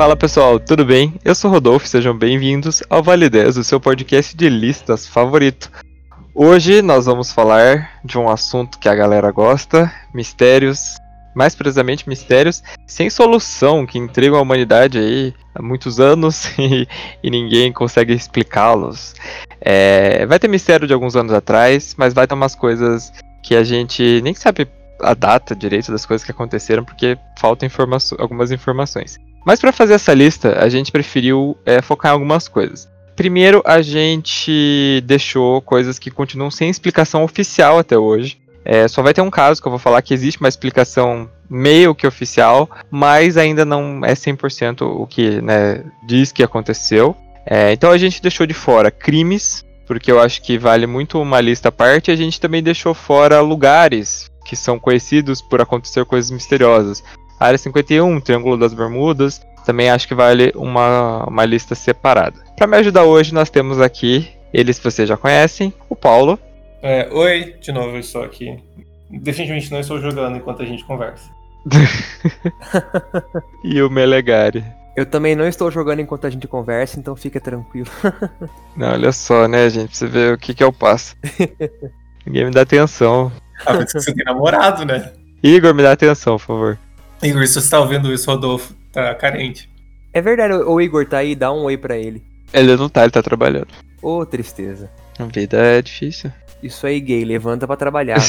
Fala pessoal, tudo bem? Eu sou Rodolfo, sejam bem-vindos ao Validez, o seu podcast de listas favorito. Hoje nós vamos falar de um assunto que a galera gosta, mistérios, mais precisamente mistérios sem solução que intrigam a humanidade aí há muitos anos e, e ninguém consegue explicá-los. É, vai ter mistério de alguns anos atrás, mas vai ter umas coisas que a gente nem sabe a data direito das coisas que aconteceram porque faltam algumas informações. Mas para fazer essa lista, a gente preferiu é, focar em algumas coisas. Primeiro, a gente deixou coisas que continuam sem explicação oficial até hoje. É, só vai ter um caso que eu vou falar que existe uma explicação meio que oficial, mas ainda não é 100% o que né, diz que aconteceu. É, então a gente deixou de fora crimes, porque eu acho que vale muito uma lista à parte. A gente também deixou fora lugares que são conhecidos por acontecer coisas misteriosas. Área 51, Triângulo das Bermudas, também acho que vale uma, uma lista separada. Para me ajudar hoje, nós temos aqui, eles que vocês já conhecem, o Paulo. É, oi, de novo eu estou aqui. Definitivamente não estou jogando enquanto a gente conversa. e o Melegari. Eu também não estou jogando enquanto a gente conversa, então fica tranquilo. não, olha só, né, gente? Pra você ver o que que eu passo. Ninguém me dá atenção. Ah, mas você tem namorado, né? Igor, me dá atenção, por favor. Igor, se você tá ouvindo isso, Rodolfo tá carente. É verdade, o Igor tá aí, dá um oi pra ele. Ele não tá, ele tá trabalhando. Ô, oh, tristeza. A vida é difícil. Isso aí, gay, levanta pra trabalhar.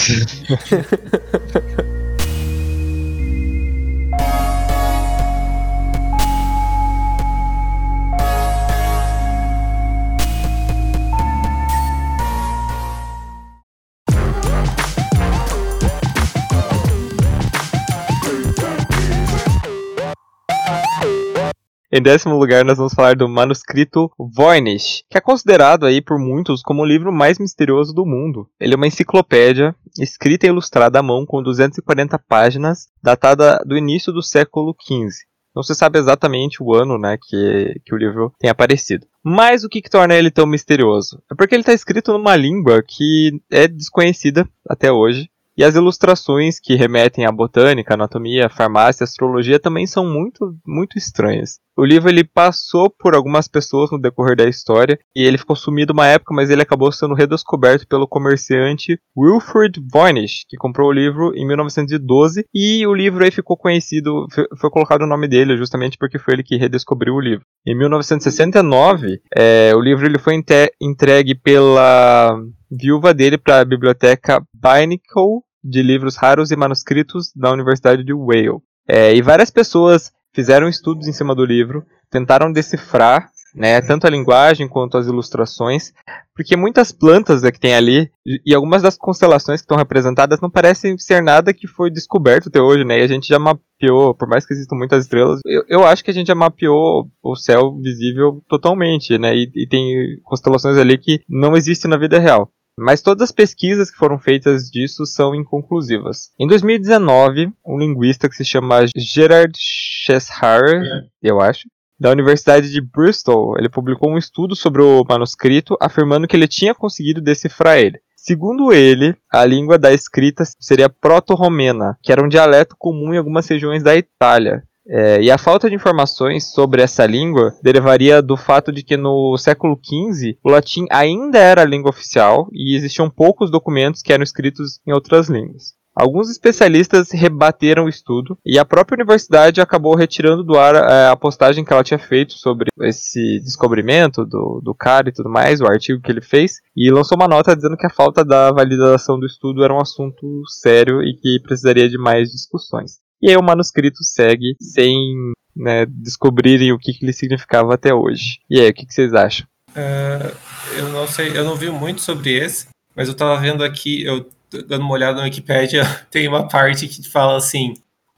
Em décimo lugar, nós vamos falar do manuscrito Voynich, que é considerado aí por muitos como o livro mais misterioso do mundo. Ele é uma enciclopédia escrita e ilustrada à mão com 240 páginas, datada do início do século XV. Não se sabe exatamente o ano né, que, que o livro tem aparecido. Mas o que, que torna ele tão misterioso? É porque ele está escrito numa língua que é desconhecida até hoje e as ilustrações que remetem à botânica, anatomia, farmácia, astrologia também são muito, muito estranhas. O livro ele passou por algumas pessoas no decorrer da história e ele ficou sumido uma época, mas ele acabou sendo redescoberto pelo comerciante Wilfred Voynich, que comprou o livro em 1912 e o livro aí ficou conhecido, foi colocado o nome dele justamente porque foi ele que redescobriu o livro. Em 1969, é, o livro ele foi entregue pela viúva dele para a biblioteca Binicle de livros raros e manuscritos da Universidade de Wales. É, e várias pessoas fizeram estudos em cima do livro, tentaram decifrar né, tanto a linguagem quanto as ilustrações, porque muitas plantas que tem ali e algumas das constelações que estão representadas não parecem ser nada que foi descoberto até hoje, né? E a gente já mapeou, por mais que existam muitas estrelas, eu, eu acho que a gente já mapeou o céu visível totalmente, né? E, e tem constelações ali que não existem na vida real. Mas todas as pesquisas que foram feitas disso são inconclusivas. Em 2019, um linguista que se chama Gerard Cheshire, é. eu acho, da Universidade de Bristol, ele publicou um estudo sobre o manuscrito, afirmando que ele tinha conseguido decifrar ele. Segundo ele, a língua da escrita seria proto-romena, que era um dialeto comum em algumas regiões da Itália. É, e a falta de informações sobre essa língua derivaria do fato de que no século XV o latim ainda era a língua oficial e existiam poucos documentos que eram escritos em outras línguas. Alguns especialistas rebateram o estudo e a própria universidade acabou retirando do ar é, a postagem que ela tinha feito sobre esse descobrimento do, do cara e tudo mais, o artigo que ele fez, e lançou uma nota dizendo que a falta da validação do estudo era um assunto sério e que precisaria de mais discussões. E aí o manuscrito segue sem né, descobrirem o que, que ele significava até hoje. E aí, o que, que vocês acham? Uh, eu não sei, eu não vi muito sobre esse, mas eu tava vendo aqui, eu dando uma olhada na Wikipedia, tem uma parte que fala assim,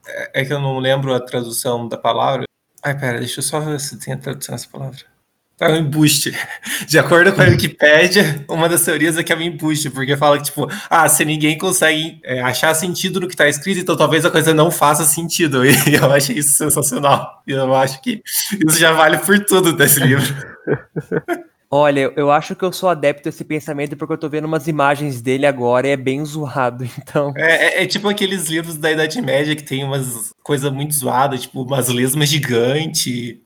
é, é que eu não lembro a tradução da palavra. Ai, pera, deixa eu só ver se tem a tradução dessa palavra. É um embuste. De acordo com a Wikipédia, uma das teorias é que é um embuste, porque fala que, tipo, ah, se ninguém consegue é, achar sentido no que está escrito, então talvez a coisa não faça sentido. E eu achei isso sensacional. E eu acho que isso já vale por tudo desse livro. Olha, eu acho que eu sou adepto desse pensamento porque eu tô vendo umas imagens dele agora e é bem zoado, então. É, é, é tipo aqueles livros da Idade Média que tem umas coisas muito zoadas, tipo umas lesmas gigantes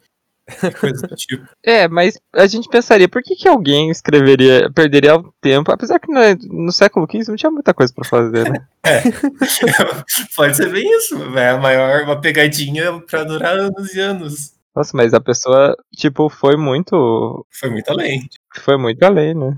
Coisa do tipo. É, mas a gente pensaria, por que, que alguém escreveria, perderia tempo, apesar que no, no século XV não tinha muita coisa pra fazer, né? É. Pode ser bem isso, é a maior, uma pegadinha pra durar anos e anos. Nossa, mas a pessoa, tipo, foi muito. Foi muito além. Foi muito além, né?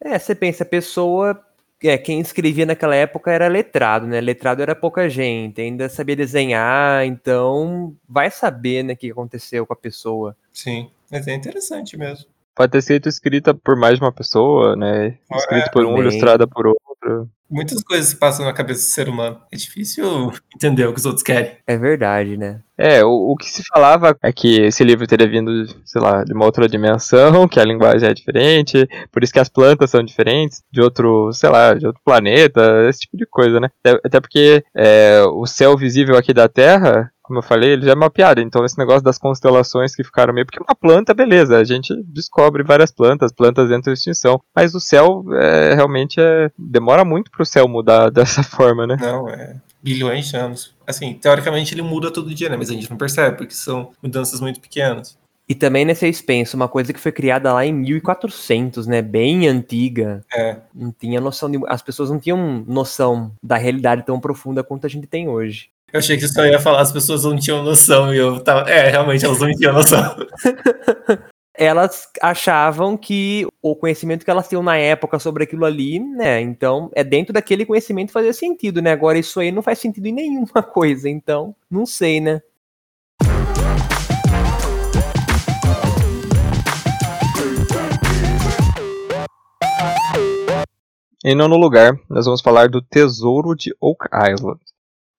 É, você pensa, a pessoa. É, quem escrevia naquela época era letrado, né? Letrado era pouca gente, ainda sabia desenhar, então vai saber, né, o que aconteceu com a pessoa. Sim, mas é interessante mesmo. Pode ter sido escrita por mais de uma pessoa, né? Escrita É, por um, também. ilustrada por outro. Muitas coisas se passam na cabeça do ser humano. É difícil entender o que os outros querem. É verdade, né? É, o, o que se falava é que esse livro teria vindo, sei lá, de uma outra dimensão, que a linguagem é diferente, por isso que as plantas são diferentes, de outro, sei lá, de outro planeta, esse tipo de coisa, né? Até, até porque é, o céu visível aqui da Terra, como eu falei, ele já é uma piada. Então esse negócio das constelações que ficaram meio. Porque uma planta, beleza, a gente descobre várias plantas, plantas entram em extinção. Mas o céu é, realmente é, demora muito pro céu mudar dessa forma, né? Não, é bilhões de anos. Assim, teoricamente ele muda todo dia, né? Mas a gente não percebe, porque são mudanças muito pequenas. E também, né, vocês pensam, uma coisa que foi criada lá em 1400, né, bem antiga. É. Não tinha noção de... As pessoas não tinham noção da realidade tão profunda quanto a gente tem hoje. Eu achei que você só ia falar as pessoas não tinham noção e eu tava. É, realmente elas não tinham noção. Elas achavam que o conhecimento que elas tinham na época sobre aquilo ali, né, então é dentro daquele conhecimento fazia sentido, né? Agora isso aí não faz sentido em nenhuma coisa, então não sei, né? Em nono lugar, nós vamos falar do Tesouro de Oak Island.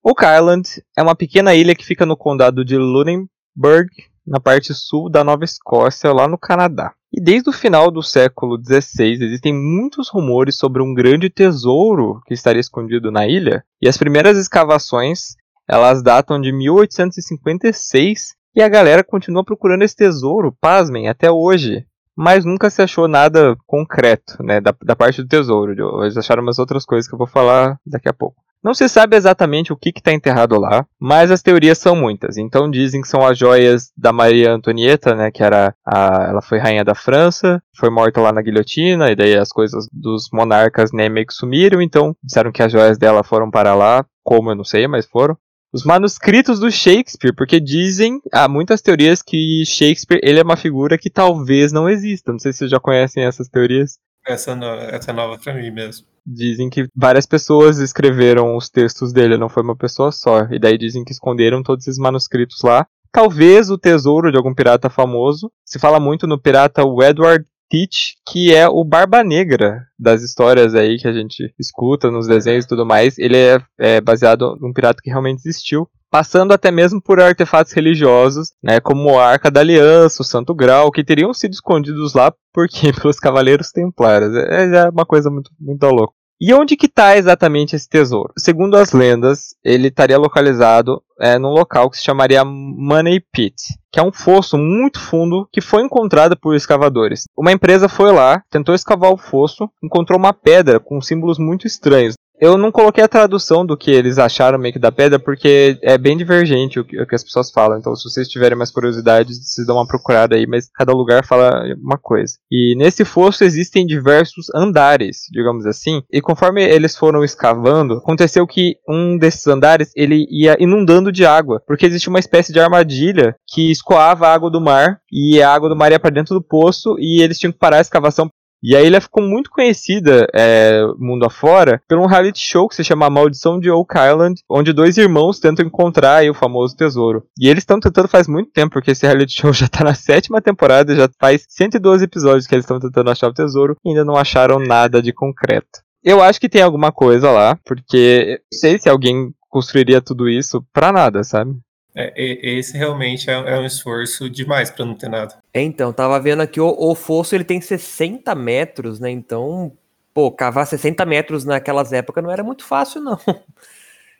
Oak Island é uma pequena ilha que fica no condado de Lunenburg, na parte sul da Nova Escócia, lá no Canadá. E desde o final do século XVI existem muitos rumores sobre um grande tesouro que estaria escondido na ilha, e as primeiras escavações elas datam de 1856 e a galera continua procurando esse tesouro, pasmem, até hoje. Mas nunca se achou nada concreto, né, da, da parte do tesouro. Eles acharam umas outras coisas que eu vou falar daqui a pouco. Não se sabe exatamente o que está enterrado lá, mas as teorias são muitas. Então dizem que são as joias da Maria Antonieta, né, que era a, ela foi rainha da França, foi morta lá na guilhotina, e daí as coisas dos monarcas né, meio que sumiram, então disseram que as joias dela foram para lá, como eu não sei, mas foram. Os manuscritos do Shakespeare, porque dizem, há muitas teorias que Shakespeare ele é uma figura que talvez não exista. Não sei se vocês já conhecem essas teorias. Essa, no... Essa é nova pra mim mesmo. Dizem que várias pessoas escreveram os textos dele, não foi uma pessoa só. E daí dizem que esconderam todos esses manuscritos lá. Talvez o tesouro de algum pirata famoso. Se fala muito no pirata Edward Teach, que é o Barba Negra das histórias aí que a gente escuta nos desenhos e tudo mais. Ele é, é baseado num pirata que realmente existiu. Passando até mesmo por artefatos religiosos, né, como a Arca da Aliança, o Santo Grau, que teriam sido escondidos lá porque pelos Cavaleiros Templários. É, é uma coisa muito, muito louca. E onde que está exatamente esse tesouro? Segundo as lendas, ele estaria localizado é, num local que se chamaria Money Pit, que é um fosso muito fundo que foi encontrado por escavadores. Uma empresa foi lá, tentou escavar o fosso, encontrou uma pedra com símbolos muito estranhos. Eu não coloquei a tradução do que eles acharam meio que da pedra, porque é bem divergente o que, o que as pessoas falam. Então, se vocês tiverem mais curiosidades, vocês dão uma procurada aí, mas cada lugar fala uma coisa. E nesse fosso existem diversos andares, digamos assim, e conforme eles foram escavando, aconteceu que um desses andares ele ia inundando de água, porque existia uma espécie de armadilha que escoava a água do mar, e a água do mar ia para dentro do poço, e eles tinham que parar a escavação e a ilha ficou muito conhecida é, mundo afora por um reality show que se chama Maldição de Oak Island, onde dois irmãos tentam encontrar aí, o famoso tesouro. E eles estão tentando faz muito tempo, porque esse reality show já tá na sétima temporada, já faz 112 episódios que eles estão tentando achar o tesouro e ainda não acharam nada de concreto. Eu acho que tem alguma coisa lá, porque não sei se alguém construiria tudo isso pra nada, sabe? É, esse realmente é, é, um esforço demais para não ter nada. É, então, tava vendo aqui, o, o, fosso ele tem 60 metros, né? Então, pô, cavar 60 metros naquelas épocas não era muito fácil, não.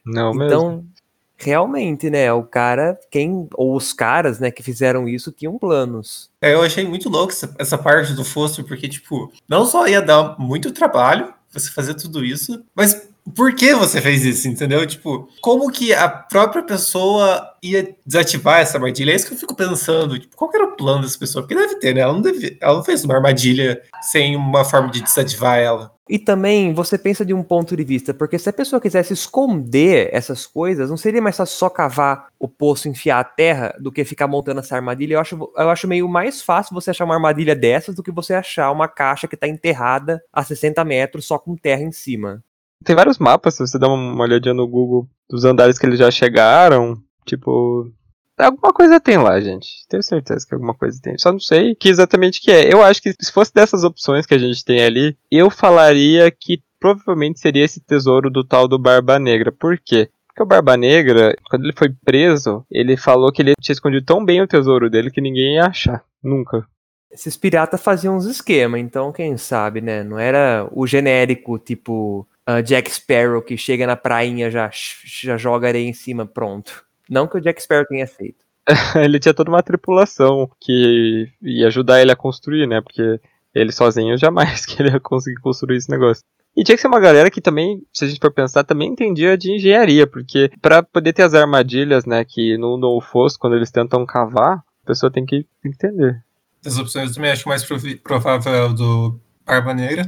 Não então, mesmo. realmente, né? O cara, quem, ou os caras, né, que fizeram isso tinham planos. É, eu achei muito louco essa, essa parte do fosso, porque, tipo, não só ia dar muito trabalho você fazer tudo isso, mas por que você fez isso, entendeu? Tipo, como que a própria pessoa ia desativar essa armadilha? É isso que eu fico pensando. Tipo, qual era o plano dessa pessoa? Porque deve ter, né? Ela não, deve, ela não fez uma armadilha sem uma forma de desativar ela. E também você pensa de um ponto de vista, porque se a pessoa quisesse esconder essas coisas, não seria mais só cavar o poço e enfiar a terra do que ficar montando essa armadilha? Eu acho, eu acho meio mais fácil você achar uma armadilha dessas do que você achar uma caixa que está enterrada a 60 metros só com terra em cima. Tem vários mapas, se você dá uma olhadinha no Google dos andares que eles já chegaram, tipo. Alguma coisa tem lá, gente. Tenho certeza que alguma coisa tem. Só não sei que exatamente que é. Eu acho que se fosse dessas opções que a gente tem ali, eu falaria que provavelmente seria esse tesouro do tal do Barba Negra. Por quê? Porque o Barba Negra, quando ele foi preso, ele falou que ele tinha escondido tão bem o tesouro dele que ninguém ia achar. Nunca. Esses piratas faziam uns esquemas, então quem sabe, né? Não era o genérico, tipo, uh, Jack Sparrow que chega na prainha já já joga areia em cima, pronto. Não que o Jack Sparrow tenha feito. ele tinha toda uma tripulação que ia ajudar ele a construir, né? Porque ele sozinho jamais que ele ia conseguir construir esse negócio. E tinha que ser uma galera que também, se a gente for pensar, também entendia de engenharia, porque para poder ter as armadilhas, né, que no, no fosso, quando eles tentam cavar, a pessoa tem que entender. Das opções eu também acho mais provável do Barba Negra,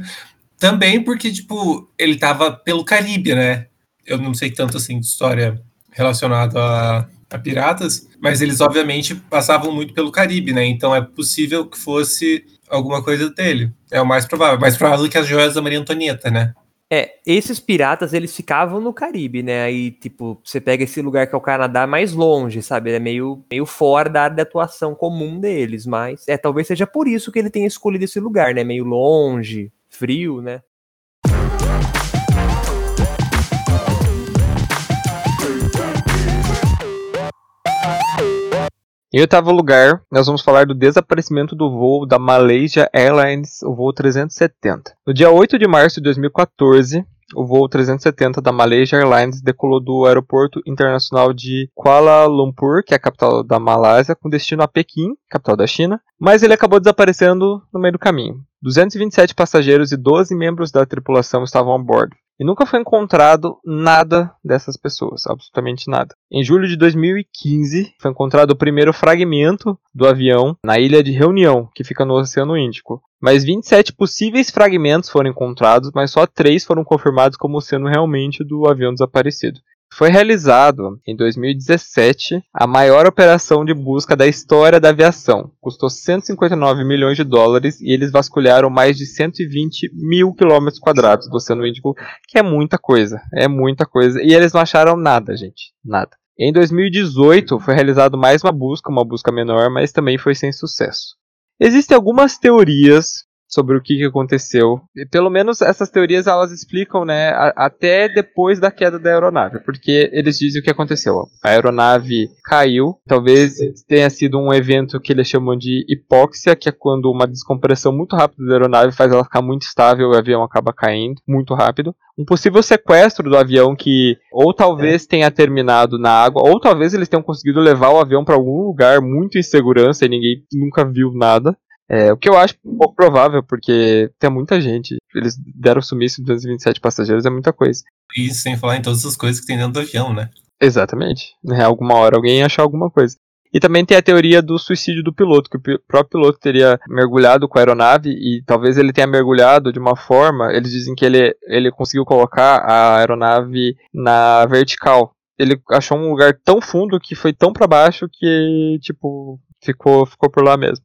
também porque, tipo, ele tava pelo Caribe, né? Eu não sei tanto assim de história relacionada a, a piratas, mas eles obviamente passavam muito pelo Caribe, né? Então é possível que fosse alguma coisa dele. É o mais provável. Mais provável que as joias da Maria Antonieta, né? É, esses piratas, eles ficavam no Caribe, né? Aí, tipo, você pega esse lugar que é o Canadá mais longe, sabe? É meio, meio fora da área de atuação comum deles, mas é, talvez seja por isso que ele tenha escolhido esse lugar, né? Meio longe frio, né? Em oitavo lugar, nós vamos falar do desaparecimento do voo da Malaysia Airlines, o voo 370. No dia 8 de março de 2014, o voo 370 da Malaysia Airlines decolou do aeroporto internacional de Kuala Lumpur, que é a capital da Malásia, com destino a Pequim, capital da China, mas ele acabou desaparecendo no meio do caminho. 227 passageiros e 12 membros da tripulação estavam a bordo. E nunca foi encontrado nada dessas pessoas, absolutamente nada. Em julho de 2015, foi encontrado o primeiro fragmento do avião na ilha de Reunião, que fica no Oceano Índico. Mas 27 possíveis fragmentos foram encontrados, mas só 3 foram confirmados como sendo realmente do avião desaparecido. Foi realizado em 2017 a maior operação de busca da história da aviação. Custou 159 milhões de dólares e eles vasculharam mais de 120 mil quilômetros quadrados do Oceano Índico, que é muita coisa, é muita coisa. E eles não acharam nada, gente, nada. Em 2018 foi realizado mais uma busca, uma busca menor, mas também foi sem sucesso. Existem algumas teorias sobre o que, aconteceu. E pelo menos essas teorias elas explicam, né, a, até depois da queda da aeronave, porque eles dizem o que aconteceu. A aeronave caiu, talvez tenha sido um evento que eles chamam de hipóxia, que é quando uma descompressão muito rápida da aeronave faz ela ficar muito estável e o avião acaba caindo muito rápido. Um possível sequestro do avião que ou talvez tenha terminado na água, ou talvez eles tenham conseguido levar o avião para algum lugar muito em segurança e ninguém nunca viu nada. É, o que eu acho pouco provável, porque tem muita gente. Eles deram sumiço de 227 passageiros, é muita coisa. E sem falar em todas as coisas que tem dentro do avião, né? Exatamente. Né, alguma hora alguém ia achar alguma coisa. E também tem a teoria do suicídio do piloto, que o próprio piloto teria mergulhado com a aeronave e talvez ele tenha mergulhado de uma forma. Eles dizem que ele, ele conseguiu colocar a aeronave na vertical. Ele achou um lugar tão fundo que foi tão para baixo que, tipo, ficou, ficou por lá mesmo.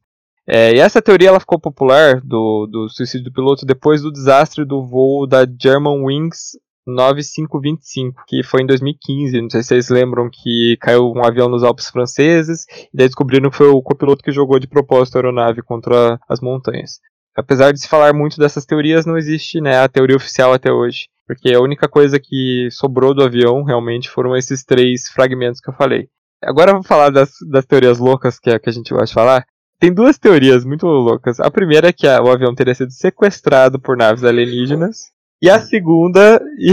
É, e essa teoria ela ficou popular do, do suicídio do piloto depois do desastre do voo da Germanwings 9525, que foi em 2015. Não sei se vocês lembram que caiu um avião nos Alpes franceses, e daí descobriram que foi o copiloto que jogou de propósito a aeronave contra as montanhas. Apesar de se falar muito dessas teorias, não existe né, a teoria oficial até hoje. Porque a única coisa que sobrou do avião realmente foram esses três fragmentos que eu falei. Agora eu vou falar das, das teorias loucas que, é, que a gente vai falar. Tem duas teorias muito loucas. A primeira é que o avião teria sido sequestrado por naves alienígenas. E a segunda, e,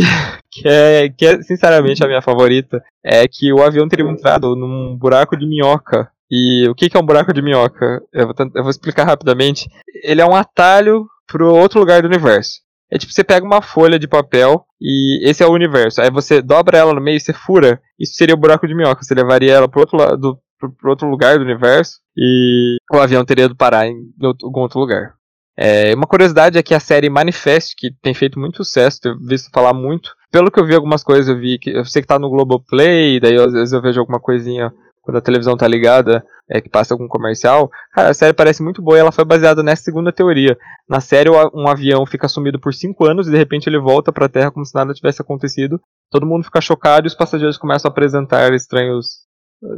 que, é, que é sinceramente a minha favorita, é que o avião teria entrado num buraco de minhoca. E o que, que é um buraco de minhoca? Eu vou, eu vou explicar rapidamente. Ele é um atalho para outro lugar do universo. É tipo, você pega uma folha de papel e esse é o universo. Aí você dobra ela no meio e você fura. Isso seria o buraco de minhoca. Você levaria ela pro outro lado, pro outro lugar do universo e o avião teria de parar em algum outro lugar. É, uma curiosidade é que a série Manifest, que tem feito muito sucesso, tenho visto falar muito. Pelo que eu vi algumas coisas, eu vi que eu sei que tá no Globoplay, daí às vezes eu vejo alguma coisinha quando a televisão tá ligada, é, que passa algum comercial. Cara, a série parece muito boa e ela foi baseada nessa segunda teoria. Na série, um avião fica sumido por 5 anos e de repente ele volta pra Terra como se nada tivesse acontecido. Todo mundo fica chocado e os passageiros começam a apresentar estranhos,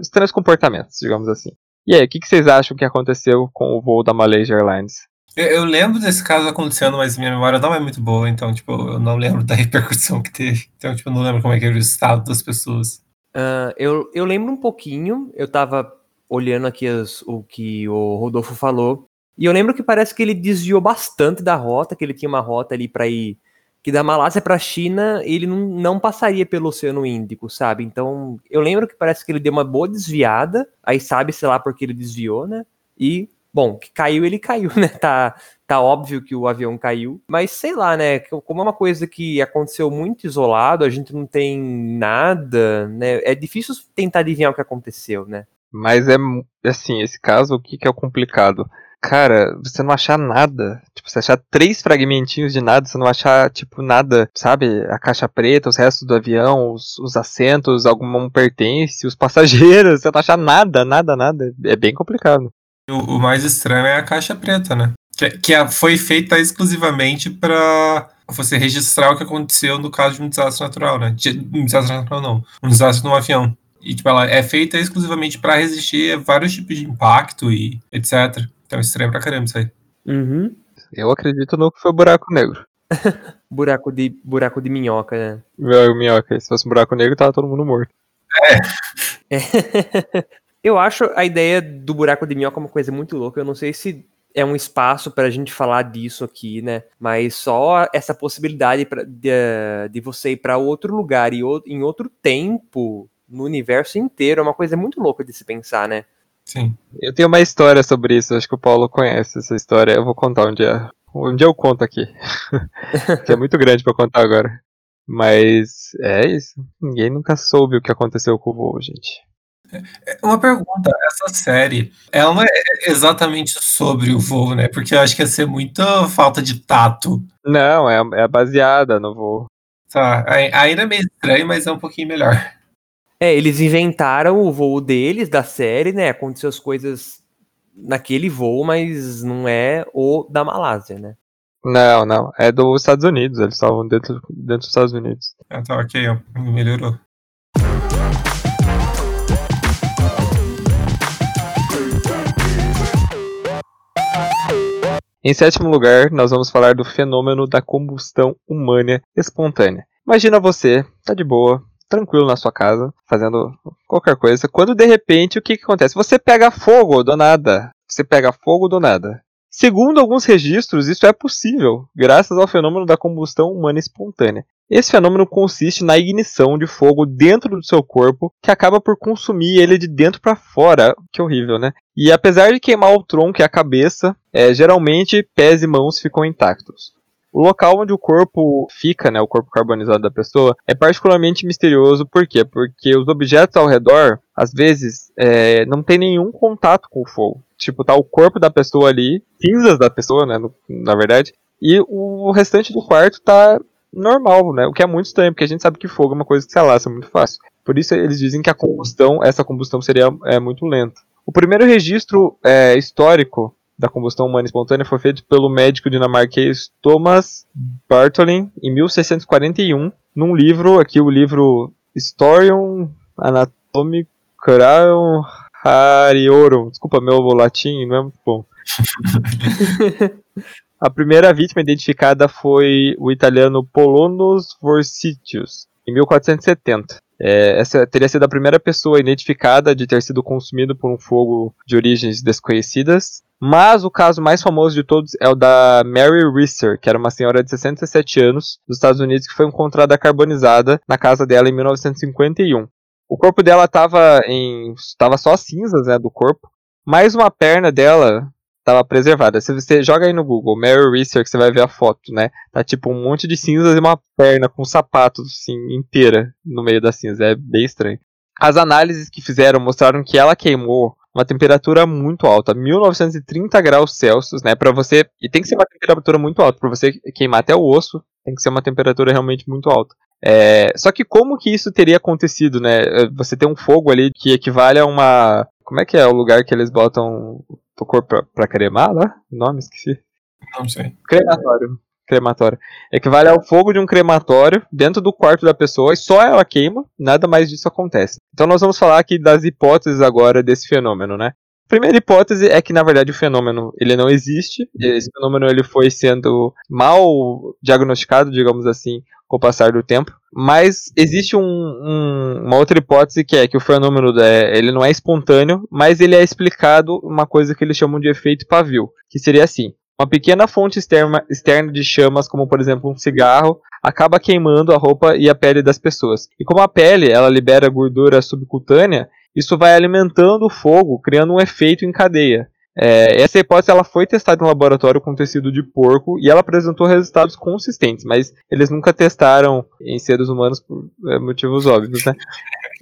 estranhos comportamentos, digamos assim. E aí, o que, que vocês acham que aconteceu com o voo da Malaysia Airlines? Eu, eu, lembro desse caso acontecendo, mas minha memória não é muito boa, então, tipo, eu não lembro da repercussão que teve. Então, tipo, eu não lembro como é que era o estado das pessoas. Uh, eu, eu lembro um pouquinho, eu tava olhando aqui as, o que o Rodolfo falou, e eu lembro que parece que ele desviou bastante da rota, que ele tinha uma rota ali para ir que da Malásia para a China ele não, passaria pelo Oceano Índico, sabe? Então eu lembro que parece que ele deu uma boa desviada, aí sabe, sei lá, porque ele desviou, né? E Bom, que caiu, ele caiu, né? Tá, tá óbvio que o avião caiu, mas sei lá, né? Como é uma coisa que aconteceu muito isolado, a gente não tem nada, né? É difícil tentar adivinhar o que aconteceu, né? Mas é assim, esse caso, o que, que é o complicado? Cara, você não achar nada. Tipo, você achar três fragmentinhos de nada, você não achar, tipo, nada, sabe? A caixa preta, os restos do avião, os, os assentos, algum pertence, os passageiros, você não achar nada, nada, nada. É bem complicado. O, o mais estranho é a caixa preta, né? Que, que foi feita exclusivamente para você registrar o que aconteceu no caso de um desastre natural, né? De, um desastre natural não, um desastre num avião. E tipo, ela é feita exclusivamente para resistir a vários tipos de impacto e etc. Então estranho pra caramba isso aí. Uhum. Eu acredito no que foi buraco negro. buraco de buraco de minhoca, né? Meu, minhoca, se fosse um buraco negro, tava todo mundo morto. É. é. Eu acho a ideia do buraco de minhoca uma coisa muito louca. Eu não sei se é um espaço para a gente falar disso aqui, né? Mas só essa possibilidade pra, de, de você ir para outro lugar e em outro tempo no universo inteiro é uma coisa muito louca de se pensar, né? Sim. Eu tenho uma história sobre isso, acho que o Paulo conhece essa história. Eu vou contar um dia. Um dia eu conto aqui. que é muito grande para contar agora. Mas é isso. Ninguém nunca soube o que aconteceu com o voo, gente. É, uma pergunta, essa série, ela não é exatamente sobre o voo, né? Porque eu acho que ia ser muita falta de tato. Não, é, é baseada no voo. Tá, ainda é meio estranho, mas é um pouquinho melhor. É, eles inventaram o voo deles, da série, né? Aconteceu as coisas naquele voo, mas não é o da Malásia, né? Não, não. É dos Estados Unidos, eles estavam dentro, dentro dos Estados Unidos. Ah, tá, ok, melhorou. Em sétimo lugar, nós vamos falar do fenômeno da combustão humana espontânea. Imagina você, tá de boa, tranquilo na sua casa, fazendo qualquer coisa, quando de repente o que, que acontece? Você pega fogo do nada. Você pega fogo do nada. Segundo alguns registros, isso é possível, graças ao fenômeno da combustão humana espontânea. Esse fenômeno consiste na ignição de fogo dentro do seu corpo, que acaba por consumir ele de dentro para fora. Que horrível, né? E apesar de queimar o tronco e a cabeça, é, geralmente pés e mãos ficam intactos. O local onde o corpo fica, né, o corpo carbonizado da pessoa, é particularmente misterioso. Por quê? Porque os objetos ao redor, às vezes, é, não tem nenhum contato com o fogo. Tipo, tá o corpo da pessoa ali, cinzas da pessoa, né, no, na verdade, e o restante do quarto tá normal, né? O que é muito estranho, porque a gente sabe que fogo é uma coisa que se alastra muito fácil. Por isso eles dizem que a combustão, essa combustão seria é, muito lenta. O primeiro registro é, histórico da combustão humana espontânea foi feito pelo médico dinamarquês Thomas Bartholin em 1641, num livro, aqui o livro Historium Anatomicarum Hariorum. Desculpa, meu latim não é muito bom. A primeira vítima identificada foi o italiano Polonos Vorsitius, em 1470. É, essa teria sido a primeira pessoa identificada de ter sido consumido por um fogo de origens desconhecidas. Mas o caso mais famoso de todos é o da Mary Risser, que era uma senhora de 67 anos dos Estados Unidos que foi encontrada carbonizada na casa dela em 1951. O corpo dela estava em estava só cinzas, né, do corpo, mas uma perna dela tava preservada. Se você joga aí no Google Mary Research, você vai ver a foto, né? Tá tipo um monte de cinzas e uma perna com sapatos assim inteira no meio das cinzas. É bem estranho. As análises que fizeram mostraram que ela queimou uma temperatura muito alta, 1930 graus Celsius, né? Para você e tem que ser uma temperatura muito alta para você queimar até o osso. Tem que ser uma temperatura realmente muito alta. É, só que como que isso teria acontecido, né? Você tem um fogo ali que equivale a uma. Como é que é o lugar que eles botam o corpo pra, pra cremar lá? O nome, esqueci. Não sei. Crematório. Crematório. Equivale ao fogo de um crematório dentro do quarto da pessoa e só ela queima, nada mais disso acontece. Então nós vamos falar aqui das hipóteses agora desse fenômeno, né? A primeira hipótese é que na verdade o fenômeno ele não existe. Esse fenômeno ele foi sendo mal diagnosticado, digamos assim, com o passar do tempo. Mas existe um, um, uma outra hipótese que é que o fenômeno ele não é espontâneo, mas ele é explicado uma coisa que eles chamam de efeito pavio, que seria assim: uma pequena fonte externa, externa de chamas, como por exemplo um cigarro, acaba queimando a roupa e a pele das pessoas. E como a pele ela libera gordura subcutânea, isso vai alimentando o fogo, criando um efeito em cadeia. É, essa hipótese ela foi testada em laboratório com tecido de porco e ela apresentou resultados consistentes, mas eles nunca testaram em seres humanos por é, motivos óbvios, né?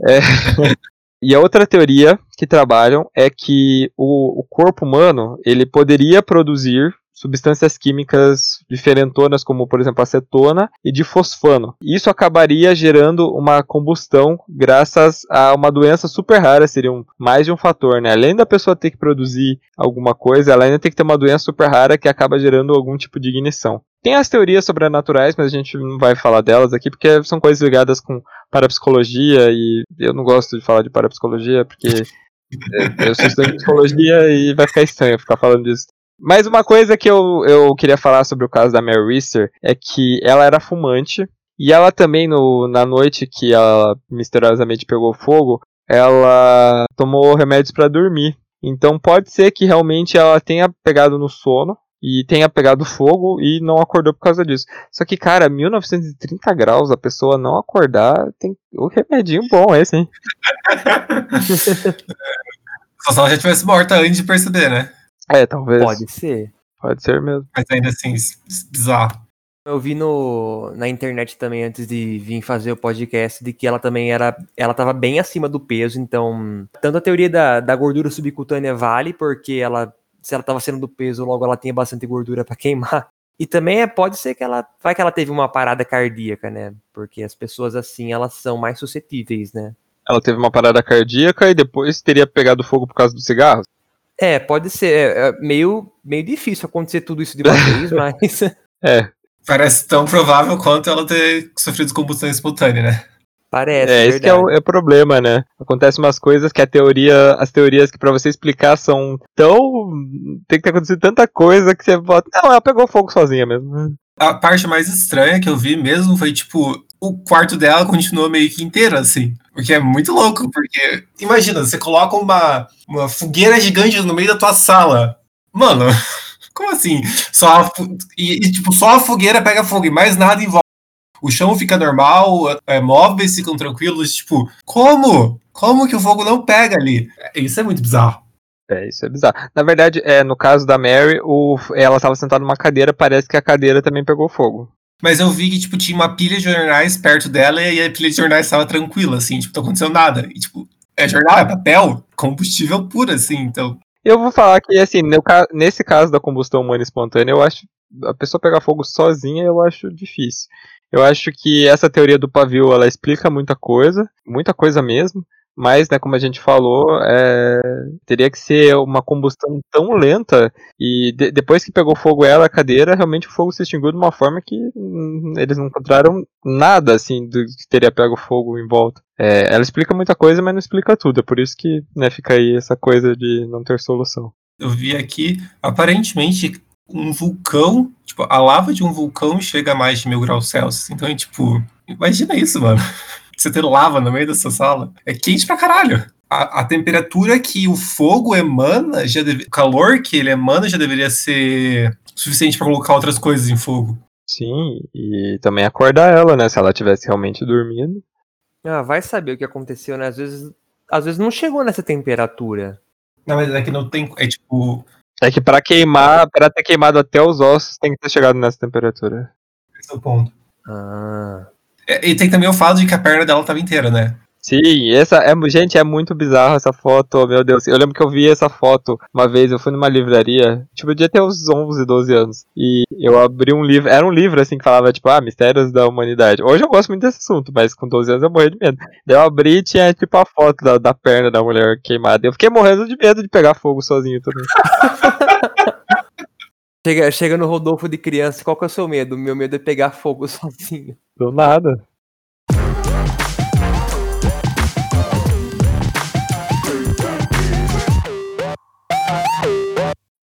É, e a outra teoria que trabalham é que o, o corpo humano ele poderia produzir substâncias químicas diferentonas, como por exemplo acetona e de fosfano. Isso acabaria gerando uma combustão graças a uma doença super rara, seria um, mais de um fator, né? Além da pessoa ter que produzir alguma coisa, ela ainda tem que ter uma doença super rara que acaba gerando algum tipo de ignição. Tem as teorias sobrenaturais, mas a gente não vai falar delas aqui porque são coisas ligadas com parapsicologia e eu não gosto de falar de parapsicologia porque eu sou estudante de psicologia e vai ficar estranho ficar falando disso. Mas uma coisa que eu, eu queria falar sobre o caso da Mary Reeser é que ela era fumante e ela também, no, na noite que ela misteriosamente pegou fogo, ela tomou remédios para dormir. Então pode ser que realmente ela tenha pegado no sono e tenha pegado fogo e não acordou por causa disso. Só que, cara, 1930 graus, a pessoa não acordar, tem o remedinho bom esse, hein? Só se ela já tivesse morta antes de perceber, né? É, talvez. Pode ser. Pode ser mesmo. Mas ainda assim, bizarro. Eu vi no, na internet também, antes de vir fazer o podcast, de que ela também era. Ela tava bem acima do peso, então. Tanto a teoria da, da gordura subcutânea vale, porque ela. Se ela tava sendo do peso, logo ela tinha bastante gordura para queimar. E também é, pode ser que ela. Vai que ela teve uma parada cardíaca, né? Porque as pessoas assim, elas são mais suscetíveis, né? Ela teve uma parada cardíaca e depois teria pegado fogo por causa do cigarro? É, pode ser. É, é meio, meio difícil acontecer tudo isso de uma vez, mas. É. Parece tão provável quanto ela ter sofrido combustão espontânea, né? Parece. É, esse que é o é o problema, né? Acontecem umas coisas que a teoria, as teorias que para você explicar são tão. Tem que ter acontecido tanta coisa que você bota. Não, ela pegou fogo sozinha mesmo. A parte mais estranha que eu vi mesmo foi, tipo, o quarto dela continuou meio que inteiro, assim. Porque é muito louco, porque. Imagina, você coloca uma, uma fogueira gigante no meio da tua sala. Mano, como assim? Só a, e, e, tipo, só a fogueira pega fogo e mais nada em volta. O chão fica normal, é, móveis ficam tranquilos. Tipo, como? Como que o fogo não pega ali? Isso é muito bizarro. É, isso é bizarro. Na verdade, é, no caso da Mary, o, ela estava sentada numa cadeira, parece que a cadeira também pegou fogo. Mas eu vi que, tipo, tinha uma pilha de jornais perto dela e a pilha de jornais estava tranquila, assim, tipo, não aconteceu nada. E, tipo, é jornal, é papel, combustível puro, assim, então. Eu vou falar que, assim, nesse caso da combustão humana espontânea, eu acho. A pessoa pegar fogo sozinha, eu acho difícil. Eu acho que essa teoria do pavio, ela explica muita coisa, muita coisa mesmo. Mas, né, como a gente falou, é, teria que ser uma combustão tão lenta e de, depois que pegou fogo ela, a cadeira, realmente o fogo se extinguiu de uma forma que hum, eles não encontraram nada, assim, do que teria pego fogo em volta. É, ela explica muita coisa, mas não explica tudo, é por isso que né, fica aí essa coisa de não ter solução. Eu vi aqui, aparentemente, um vulcão, tipo, a lava de um vulcão chega a mais de mil graus Celsius. Então, é, tipo, imagina isso, mano você ter lava no meio dessa sala. É quente pra caralho. A, a temperatura que o fogo emana, já deve, o calor que ele emana já deveria ser suficiente para colocar outras coisas em fogo. Sim, e também acordar ela, né? Se ela tivesse realmente dormindo. Ah, vai saber o que aconteceu, né? Às vezes, às vezes não chegou nessa temperatura. Não, mas é que não tem. É tipo. É que pra queimar, pra ter queimado até os ossos, tem que ter chegado nessa temperatura. Esse é o ponto. Ah. É, E tem também o fato de que a perna dela tava inteira, né? Sim, essa é, gente, é muito bizarro essa foto, meu Deus. Eu lembro que eu vi essa foto uma vez, eu fui numa livraria, tipo, eu devia ter uns 11, 12 anos. E eu abri um livro, era um livro assim que falava, tipo, ah, mistérios da humanidade. Hoje eu gosto muito desse assunto, mas com 12 anos eu morri de medo. Daí eu abri e tinha, tipo, a foto da, da perna da mulher queimada. Eu fiquei morrendo de medo de pegar fogo sozinho também. Chega, chega no Rodolfo de criança, qual que é o seu medo? Meu medo é pegar fogo sozinho. Do nada.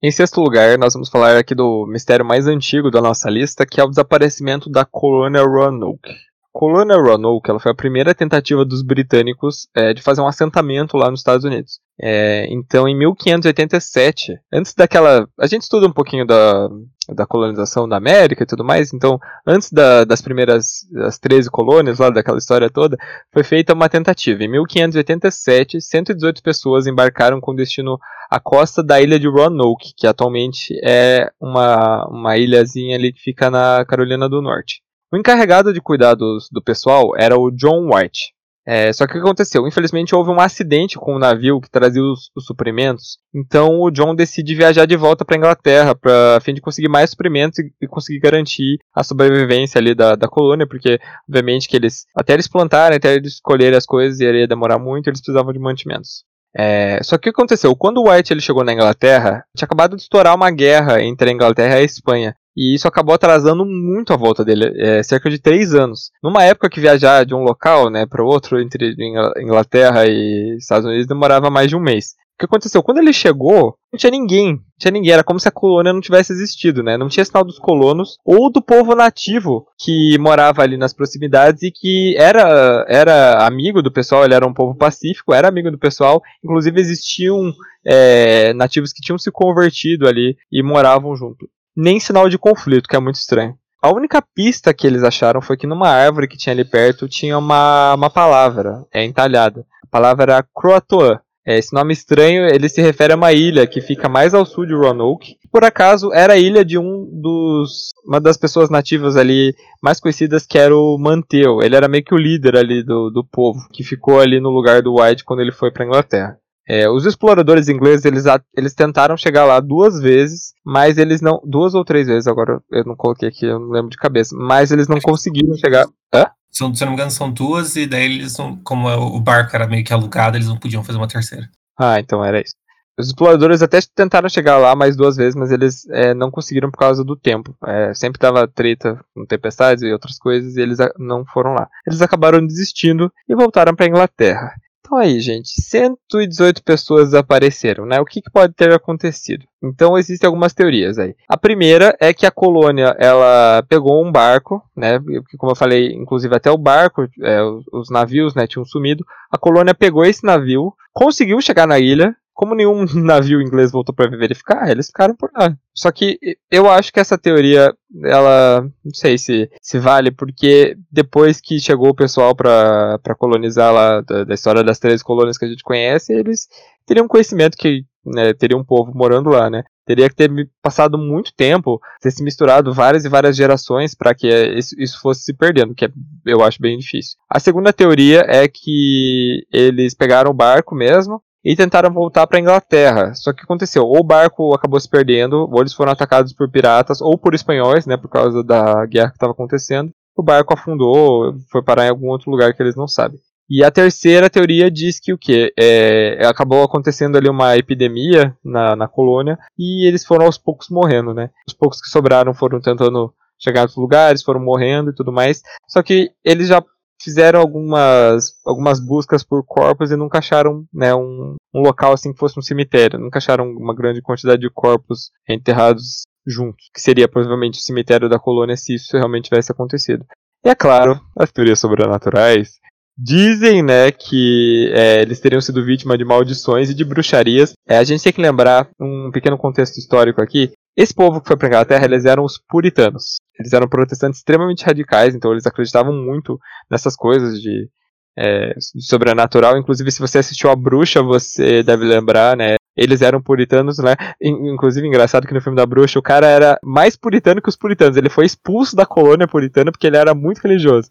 Em sexto lugar, nós vamos falar aqui do mistério mais antigo da nossa lista, que é o desaparecimento da colônia Roanoke. Colônia Roanoke ela foi a primeira tentativa dos britânicos é, de fazer um assentamento lá nos Estados Unidos. É, então, em 1587, antes daquela. A gente estuda um pouquinho da, da colonização da América e tudo mais, então, antes da- das primeiras das 13 colônias, lá daquela história toda, foi feita uma tentativa. Em 1587, 118 pessoas embarcaram com destino à costa da ilha de Roanoke, que atualmente é uma, uma ilhazinha ali que fica na Carolina do Norte. O encarregado de cuidar do pessoal era o John White. É, só que o que aconteceu? Infelizmente houve um acidente com o navio que trazia os, os suprimentos. Então o John decide viajar de volta para Inglaterra pra, a fim de conseguir mais suprimentos e, e conseguir garantir a sobrevivência ali da, da colônia, porque obviamente que eles até eles plantarem, até eles colherem as coisas iria demorar muito, eles precisavam de mantimentos. É, só que o que aconteceu? Quando o White ele chegou na Inglaterra, tinha acabado de estourar uma guerra entre a Inglaterra e a Espanha. E isso acabou atrasando muito a volta dele, é, cerca de três anos. Numa época que viajar de um local né, para outro, entre Ingl- Inglaterra e Estados Unidos, demorava mais de um mês. O que aconteceu? Quando ele chegou, não tinha ninguém. Não tinha ninguém. Era como se a colônia não tivesse existido, né? Não tinha sinal dos colonos ou do povo nativo que morava ali nas proximidades e que era, era amigo do pessoal. Ele era um povo pacífico, era amigo do pessoal. Inclusive existiam é, nativos que tinham se convertido ali e moravam junto. Nem sinal de conflito, que é muito estranho. A única pista que eles acharam foi que numa árvore que tinha ali perto tinha uma, uma palavra é, entalhada. A palavra era Croatoan. É, esse nome estranho ele se refere a uma ilha que fica mais ao sul de Roanoke. Por acaso era a ilha de um dos uma das pessoas nativas ali mais conhecidas que era o Manteu. Ele era meio que o líder ali do, do povo que ficou ali no lugar do White quando ele foi para Inglaterra. É, os exploradores ingleses eles, eles tentaram chegar lá duas vezes, mas eles não duas ou três vezes agora eu não coloquei aqui, eu não lembro de cabeça, mas eles não conseguiram chegar. Hã? São, se eu não me engano, são duas, e daí eles não. Como é o barco era meio que alugado, eles não podiam fazer uma terceira. Ah, então era isso. Os exploradores até tentaram chegar lá mais duas vezes, mas eles é, não conseguiram por causa do tempo. É, sempre tava treta com tempestades e outras coisas, e eles não foram lá. Eles acabaram desistindo e voltaram para Inglaterra. Então aí, gente, 118 pessoas desapareceram, né? O que, que pode ter acontecido? Então existem algumas teorias aí. A primeira é que a colônia ela pegou um barco, né? Como eu falei, inclusive até o barco, é, os navios, né, tinham sumido. A colônia pegou esse navio, conseguiu chegar na ilha. Como nenhum navio inglês voltou para verificar, eles ficaram por lá. Só que eu acho que essa teoria, ela não sei se, se vale, porque depois que chegou o pessoal para colonizar lá, da, da história das três colônias que a gente conhece, eles teriam conhecimento que né, teria um povo morando lá, né? Teria que ter passado muito tempo, ter se misturado várias e várias gerações para que isso, isso fosse se perdendo, que é, eu acho bem difícil. A segunda teoria é que eles pegaram o barco mesmo e tentaram voltar para Inglaterra. Só que aconteceu? Ou o barco acabou se perdendo, ou eles foram atacados por piratas, ou por espanhóis, né, por causa da guerra que estava acontecendo. O barco afundou, foi parar em algum outro lugar que eles não sabem. E a terceira teoria diz que o que? É, acabou acontecendo ali uma epidemia na, na colônia e eles foram aos poucos morrendo, né? Os poucos que sobraram foram tentando chegar outros lugares, foram morrendo e tudo mais. Só que eles já fizeram algumas, algumas buscas por corpos e nunca acharam né, um, um local assim que fosse um cemitério. Nunca acharam uma grande quantidade de corpos enterrados juntos, que seria provavelmente o cemitério da colônia se isso realmente tivesse acontecido. E é claro, as teorias sobrenaturais dizem, né, que é, eles teriam sido vítima de maldições e de bruxarias. É, a gente tem que lembrar um pequeno contexto histórico aqui. Esse povo que foi para Inglaterra, eles eram os puritanos. Eles eram protestantes extremamente radicais, então eles acreditavam muito nessas coisas de é, sobrenatural. Inclusive, se você assistiu a Bruxa, você deve lembrar, né? eles eram puritanos, né? Inclusive, engraçado que no filme da bruxa o cara era mais puritano que os puritanos. Ele foi expulso da colônia puritana porque ele era muito religioso.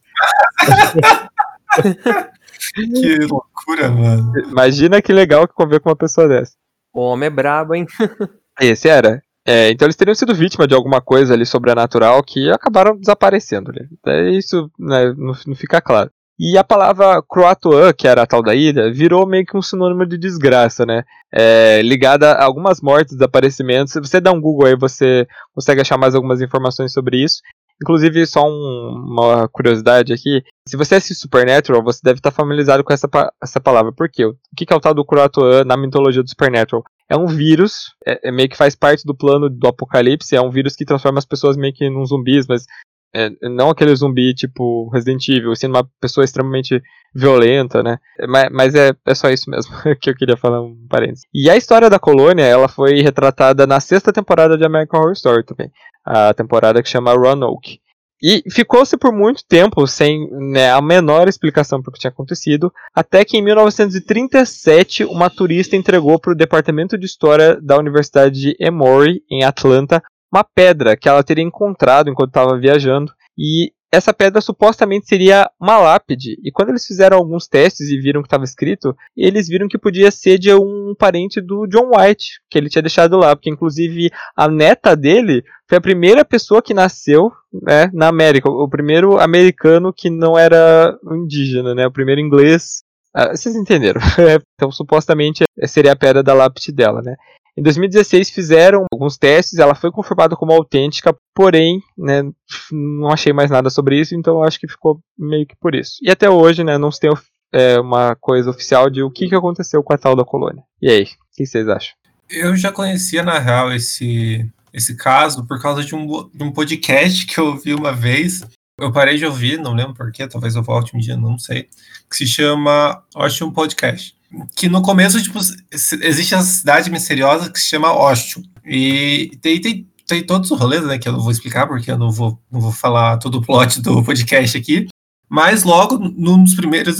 que loucura, mano. Imagina que legal que conviver com uma pessoa dessa. O homem é brabo, hein? Esse era. É, então eles teriam sido vítima de alguma coisa ali sobrenatural que acabaram desaparecendo. Né? Isso né, não, não, fica claro. E a palavra Croatoan, que era a tal da ilha, virou meio que um sinônimo de desgraça, né? É, ligada a algumas mortes, desaparecimentos. Se você dá um Google aí, você consegue achar mais algumas informações sobre isso. Inclusive, só um, uma curiosidade aqui. Se você assiste Supernatural, você deve estar familiarizado com essa, essa palavra. Por quê? O que é o tal do Croatoan na mitologia do Supernatural? É um vírus, é, é, meio que faz parte do plano do apocalipse, é um vírus que transforma as pessoas meio que num zumbis, mas é, não aquele zumbi tipo Resident Evil, sendo uma pessoa extremamente violenta, né? Mas, mas é, é só isso mesmo que eu queria falar um parênteses. E a história da colônia, ela foi retratada na sexta temporada de American Horror Story também. A temporada que chama Roanoke. E ficou-se por muito tempo sem né, a menor explicação para o que tinha acontecido, até que em 1937 uma turista entregou para o Departamento de História da Universidade de Emory, em Atlanta, uma pedra que ela teria encontrado enquanto estava viajando. E essa pedra supostamente seria uma lápide. E quando eles fizeram alguns testes e viram que estava escrito, eles viram que podia ser de um parente do John White, que ele tinha deixado lá, porque inclusive a neta dele foi a primeira pessoa que nasceu né, na América, o primeiro americano que não era indígena, né, o primeiro inglês. Ah, vocês entenderam? então supostamente seria a pedra da lápide dela, né? Em 2016 fizeram alguns testes, ela foi confirmada como autêntica, porém, né, não achei mais nada sobre isso, então acho que ficou meio que por isso. E até hoje, né, não se tem é, uma coisa oficial de o que, que aconteceu com a tal da colônia. E aí, o que vocês acham? Eu já conhecia, na real, esse, esse caso por causa de um, de um podcast que eu ouvi uma vez. Eu parei de ouvir, não lembro porquê, talvez eu volte um dia, não sei. Que se chama Ótimo Podcast que no começo, tipo, existe a cidade misteriosa que se chama Ostio. E tem, tem, tem todos os rolês, né, que eu não vou explicar, porque eu não vou, não vou falar todo o plot do podcast aqui. Mas logo, num dos primeiros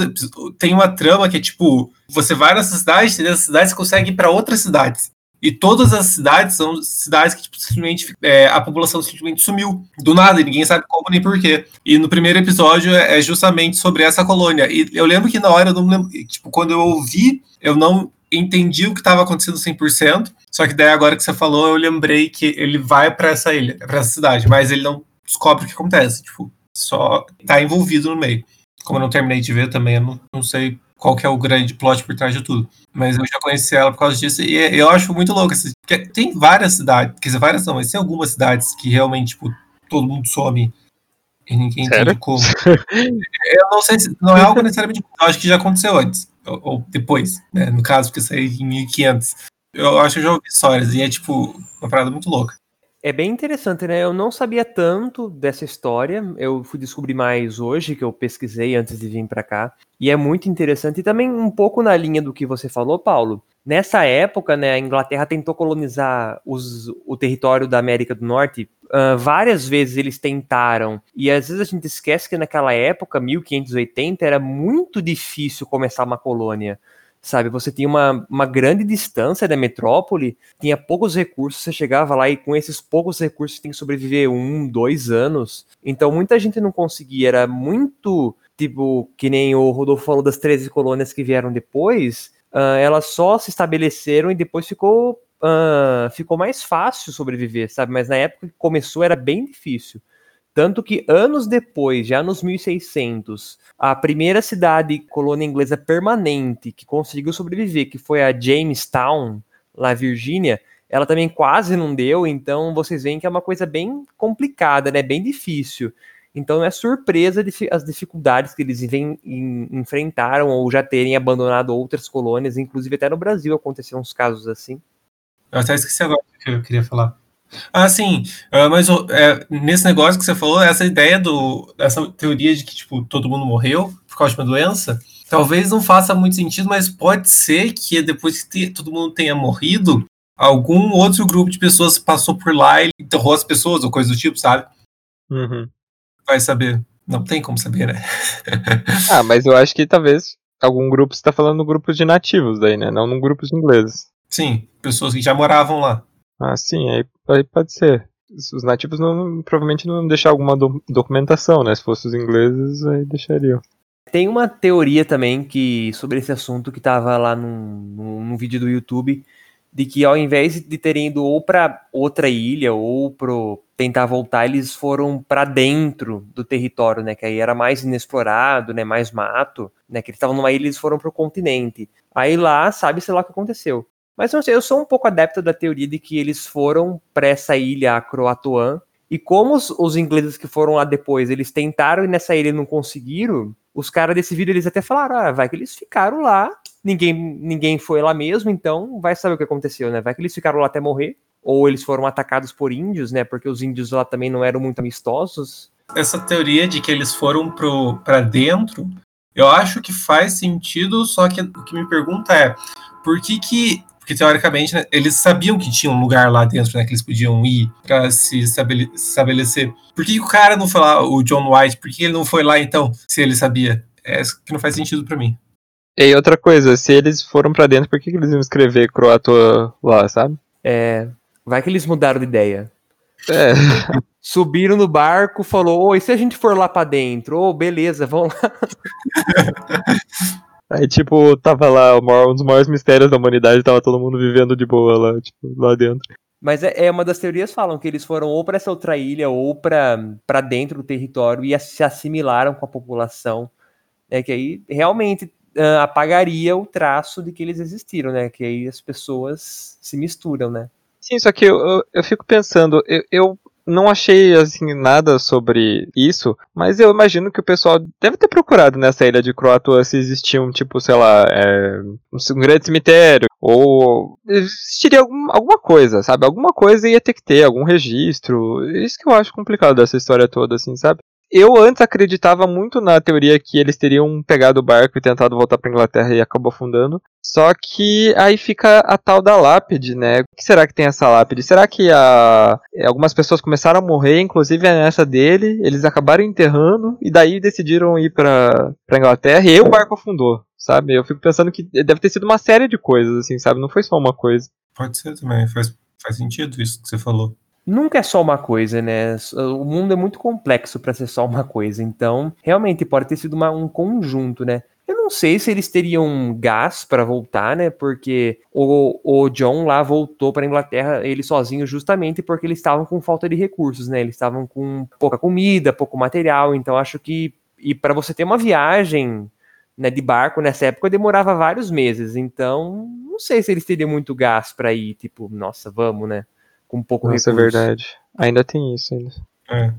tem uma trama que é tipo, você vai nessa cidade, e nessa cidade você consegue ir para outras cidades. E todas as cidades são cidades que tipo, simplesmente é, a população simplesmente sumiu do nada e ninguém sabe como nem porquê. E no primeiro episódio é, justamente sobre essa colônia. E eu lembro que na hora eu não lembro, tipo, quando eu ouvi, eu não entendi o que estava acontecendo 100%. Só que daí agora que você falou, eu lembrei que ele vai para essa ilha, para essa cidade, mas ele não descobre o que acontece, tipo, só tá envolvido no meio. Como eu não terminei de ver também, eu não, não sei qual que é o grande plot por trás de tudo. Mas eu já conheci ela por causa disso e eu acho muito louco. Porque tem várias cidades, quer dizer, várias não, mas tem algumas cidades que realmente, tipo, todo mundo some e ninguém Sério? entende como. eu não sei se não é algo necessariamente. Eu acho que já aconteceu antes, ou, ou depois, né? No caso, porque saiu em 1500. Eu acho que eu já ouvi histórias e é, tipo, uma parada muito louca. É bem interessante, né? Eu não sabia tanto dessa história. Eu fui descobrir mais hoje, que eu pesquisei antes de vir para cá. E é muito interessante. E também um pouco na linha do que você falou, Paulo. Nessa época, né, a Inglaterra tentou colonizar os, o território da América do Norte. Uh, várias vezes eles tentaram. E às vezes a gente esquece que naquela época, 1580, era muito difícil começar uma colônia sabe? Você tinha uma, uma grande distância da metrópole, tinha poucos recursos, você chegava lá e com esses poucos recursos você tem que sobreviver um, dois anos. Então muita gente não conseguia, era muito, tipo, que nem o Rodolfo falou das 13 colônias que vieram depois, uh, elas só se estabeleceram e depois ficou, uh, ficou mais fácil sobreviver, sabe? Mas na época que começou era bem difícil. Tanto que anos depois, já nos 1600, a primeira cidade colônia inglesa permanente que conseguiu sobreviver, que foi a Jamestown, lá Virgínia, ela também quase não deu, então vocês veem que é uma coisa bem complicada, né? Bem difícil. Então é surpresa as dificuldades que eles vem, enfrentaram ou já terem abandonado outras colônias, inclusive até no Brasil aconteceram uns casos assim. Eu até esqueci agora o que eu queria falar. Ah, sim. Uh, mas é, nesse negócio que você falou, essa ideia do. essa teoria de que, tipo, todo mundo morreu por causa de uma doença, talvez não faça muito sentido, mas pode ser que depois que todo mundo tenha morrido, algum outro grupo de pessoas passou por lá e enterrou as pessoas, ou coisa do tipo, sabe? Uhum. Vai saber. Não tem como saber, né? ah, mas eu acho que talvez algum grupo está falando no grupo de nativos daí, né? Não num grupo de ingleses. Sim, pessoas que já moravam lá. Ah, sim, aí, aí pode ser. Os nativos não, provavelmente não deixar alguma do, documentação, né? Se fossem os ingleses, aí deixariam. Tem uma teoria também que sobre esse assunto que estava lá num, num, num, vídeo do YouTube de que ao invés de terem ido ou para outra ilha ou pro tentar voltar, eles foram para dentro do território, né? Que aí era mais inexplorado, né? Mais mato, né? Que eles estavam numa ilha, eles foram pro continente. Aí lá, sabe-se lá o que aconteceu. Mas não sei, eu sou um pouco adepto da teoria de que eles foram para essa ilha Croatoan e como os, os, ingleses que foram lá depois, eles tentaram ir nessa ilha e não conseguiram, os caras desse vídeo eles até falaram, ah, vai que eles ficaram lá, ninguém, ninguém foi lá mesmo, então vai saber o que aconteceu, né? Vai que eles ficaram lá até morrer, ou eles foram atacados por índios, né? Porque os índios lá também não eram muito amistosos. Essa teoria de que eles foram para dentro, eu acho que faz sentido, só que o que me pergunta é, por que que porque teoricamente né, eles sabiam que tinha um lugar lá dentro, né, que eles podiam ir para se estabelecer. Por que, que, o cara não foi lá, o John White? Por que ele não foi lá então, se ele sabia? É isso que não faz sentido para mim. E outra coisa, se eles foram para dentro, por que, que eles iam escrever croato lá, sabe? É, vai que eles mudaram de ideia. É. Subiram no barco, falou: Oi, se a gente for lá para dentro? Ô, oh, beleza, vamos lá. Aí, tipo, tava lá, um dos maiores mistérios da humanidade, tava todo mundo vivendo de boa lá, tipo, lá dentro. Mas é, é uma das teorias falam que eles foram ou para essa outra ilha ou para dentro do território e se assimilaram com a população, né? Que aí realmente uh, apagaria o traço de que eles existiram, né? Que aí as pessoas se misturam, né? Sim, só que eu, eu, eu fico pensando, eu, eu não achei assim nada sobre isso, mas eu imagino que o pessoal deve ter procurado nessa ilha de Croácia se existia um tipo, sei lá, é, um grande cemitério ou existiria algum, alguma coisa, sabe? Alguma coisa ia ter que ter, algum registro. Isso que eu acho complicado dessa história toda, assim, sabe? Eu antes acreditava muito na teoria que eles teriam pegado o barco e tentado voltar para Inglaterra e acabou afundando. Só que aí fica a tal da lápide, né? O que será que tem essa lápide? Será que a... algumas pessoas começaram a morrer, inclusive nessa dele, eles acabaram enterrando e daí decidiram ir para Inglaterra e o barco afundou, sabe? Eu fico pensando que deve ter sido uma série de coisas, assim, sabe? Não foi só uma coisa. Pode ser também, faz, faz sentido isso que você falou nunca é só uma coisa, né? O mundo é muito complexo para ser só uma coisa. Então, realmente pode ter sido uma, um conjunto, né? Eu não sei se eles teriam gás para voltar, né? Porque o, o John lá voltou para Inglaterra ele sozinho justamente porque eles estavam com falta de recursos, né? Eles estavam com pouca comida, pouco material. Então, acho que e para você ter uma viagem né, de barco nessa época demorava vários meses. Então, não sei se eles teriam muito gás para ir, tipo, nossa, vamos, né? Com pouco Nossa, é recurso. é verdade. Ainda tem isso ainda. É.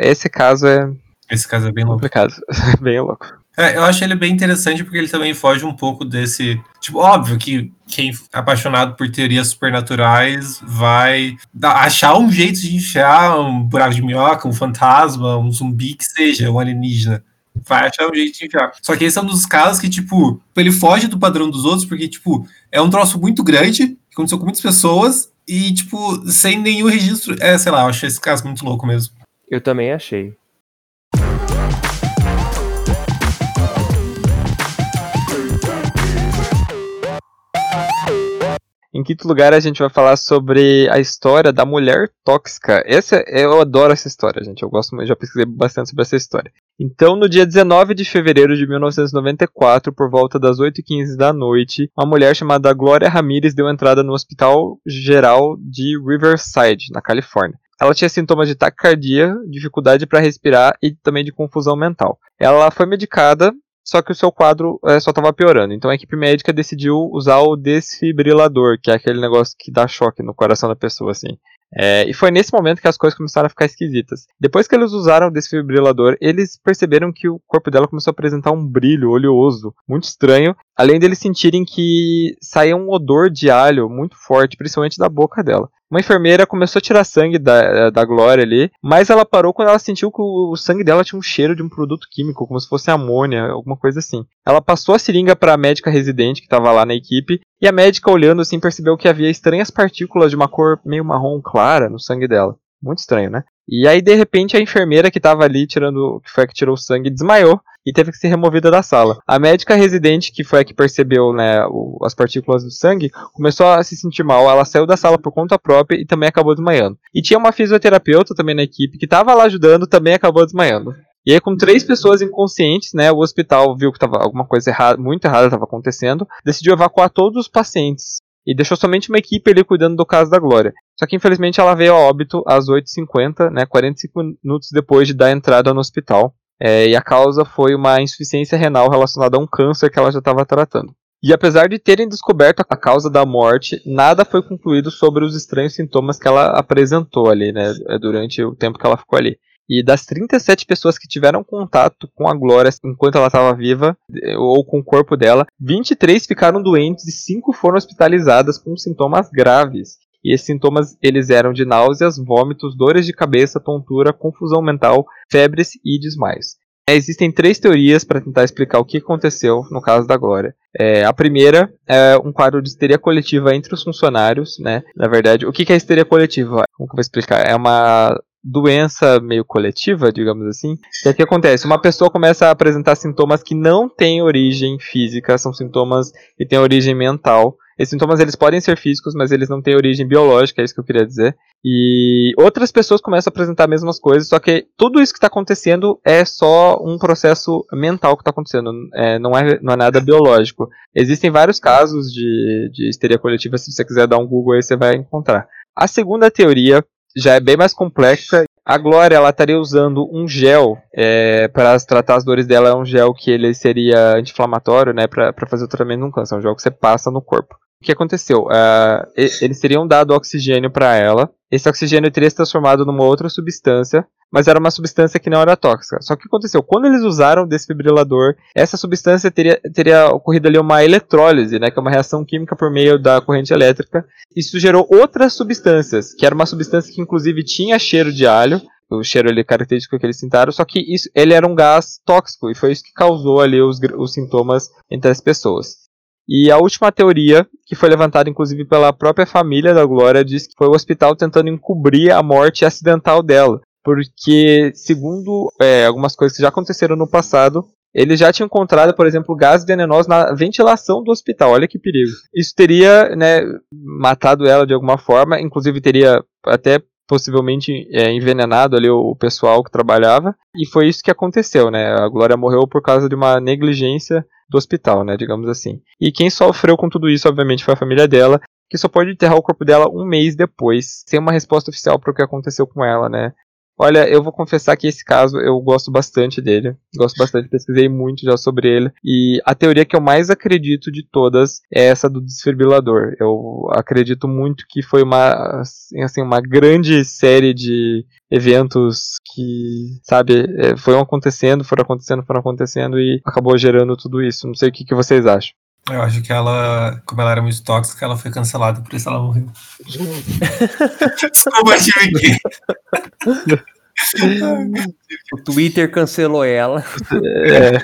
Esse caso é. Esse caso é bem louco. Complicado. bem louco. É, eu acho ele bem interessante porque ele também foge um pouco desse. Tipo, óbvio que quem é apaixonado por teorias supernaturais vai achar um jeito de enfiar um buraco de minhoca, um fantasma, um zumbi que seja, um alienígena. Vai achar um jeito de enfiar. Só que esse é um dos casos que, tipo, ele foge do padrão dos outros, porque, tipo, é um troço muito grande, que aconteceu com muitas pessoas, e, tipo, sem nenhum registro. É, sei lá, eu achei esse caso muito louco mesmo. Eu também achei. Em quinto lugar, a gente vai falar sobre a história da mulher tóxica. Essa, eu adoro essa história, gente. Eu gosto, eu já pesquisei bastante sobre essa história. Então, no dia 19 de fevereiro de 1994, por volta das 8h15 da noite, uma mulher chamada Glória Ramirez deu entrada no Hospital Geral de Riverside, na Califórnia. Ela tinha sintomas de taquicardia, dificuldade para respirar e também de confusão mental. Ela foi medicada só que o seu quadro é, só estava piorando. Então a equipe médica decidiu usar o desfibrilador, que é aquele negócio que dá choque no coração da pessoa, assim. É, e foi nesse momento que as coisas começaram a ficar esquisitas. Depois que eles usaram o desfibrilador, eles perceberam que o corpo dela começou a apresentar um brilho oleoso muito estranho, além deles sentirem que saía um odor de alho muito forte, principalmente da boca dela. Uma enfermeira começou a tirar sangue da, da Glória ali, mas ela parou quando ela sentiu que o sangue dela tinha um cheiro de um produto químico, como se fosse amônia, alguma coisa assim. Ela passou a seringa para a médica residente que estava lá na equipe, e a médica, olhando assim, percebeu que havia estranhas partículas de uma cor meio marrom clara no sangue dela. Muito estranho, né? E aí, de repente, a enfermeira que estava ali tirando, que foi a que tirou o sangue, desmaiou. e teve que ser removida da sala. A médica residente, que foi a que percebeu né, o, as partículas do sangue, começou a se sentir mal, ela saiu da sala por conta própria e também acabou desmaiando. E tinha uma fisioterapeuta também na equipe que estava lá ajudando, também acabou desmaiando. E aí, com três pessoas inconscientes, né, o hospital viu que tava alguma coisa errada, muito errada estava acontecendo, decidiu evacuar todos os pacientes e deixou somente uma equipe ali cuidando do caso da Glória. Só que infelizmente ela veio a óbito às 8h50, né, 45 minutos depois de dar entrada no hospital. É, e a causa foi uma insuficiência renal relacionada a um câncer que ela já estava tratando. E apesar de terem descoberto a causa da morte, nada foi concluído sobre os estranhos sintomas que ela apresentou ali, né, durante o tempo que ela ficou ali. E das 37 pessoas que tiveram contato com a Glória enquanto ela estava viva, ou com o corpo dela, 23 ficaram doentes e 5 foram hospitalizadas com sintomas graves. E esses sintomas eles eram de náuseas, vômitos, dores de cabeça, tontura, confusão mental, febres e desmaios. É, existem três teorias para tentar explicar o que aconteceu no caso da Glória. É, a primeira é um quadro de histeria coletiva entre os funcionários, né? Na verdade, o que é histeria coletiva? Como que eu vou explicar? É uma doença meio coletiva, digamos assim. E o que acontece? Uma pessoa começa a apresentar sintomas que não têm origem física, são sintomas que têm origem mental. Esses sintomas eles podem ser físicos, mas eles não têm origem biológica, é isso que eu queria dizer. E outras pessoas começam a apresentar as mesmas coisas, só que tudo isso que está acontecendo é só um processo mental que está acontecendo, é, não, é, não é nada biológico. Existem vários casos de, de histeria coletiva, se você quiser dar um Google aí você vai encontrar. A segunda teoria já é bem mais complexa. A Glória ela estaria usando um gel é, para tratar as dores dela. É um gel que ele seria anti-inflamatório, né, para fazer o tratamento de um câncer. É um gel que você passa no corpo. Que aconteceu? Uh, eles teriam dado oxigênio para ela. Esse oxigênio teria se transformado numa outra substância mas era uma substância que não era tóxica. Só que o que aconteceu? Quando eles usaram o desfibrilador, essa substância teria, teria ocorrido ali uma eletrólise, né, que é uma reação química por meio da corrente elétrica. Isso gerou outras substâncias, que era uma substância que inclusive tinha cheiro de alho, o cheiro ali característico que eles sentaram, só que isso, ele era um gás tóxico e foi isso que causou ali os, os sintomas entre as pessoas. E a última teoria, que foi levantada inclusive pela própria família da Glória, diz que foi o hospital tentando encobrir a morte acidental dela porque, segundo é, algumas coisas que já aconteceram no passado, eles já tinham encontrado, por exemplo, gás venenoso na ventilação do hospital. Olha que perigo. Isso teria né, matado ela de alguma forma, inclusive teria até possivelmente é, envenenado ali o pessoal que trabalhava. E foi isso que aconteceu, né? A Glória morreu por causa de uma negligência do hospital, né? Digamos assim. E quem sofreu com tudo isso, obviamente, foi a família dela, que só pode enterrar o corpo dela um mês depois, sem uma resposta oficial para o que aconteceu com ela, né? Olha, eu vou confessar que esse caso eu gosto bastante dele. Gosto bastante, pesquisei muito já sobre ele. E a teoria que eu mais acredito de todas é essa do desfibrilador. Eu acredito muito que foi uma, assim, uma grande série de eventos que, sabe, é, foram acontecendo, foram acontecendo, foram acontecendo e acabou gerando tudo isso. Não sei o que, que vocês acham. Eu acho que ela, como ela era muito tóxica, ela foi cancelada, por isso ela morreu. Desculpa, tive O Twitter cancelou ela. É.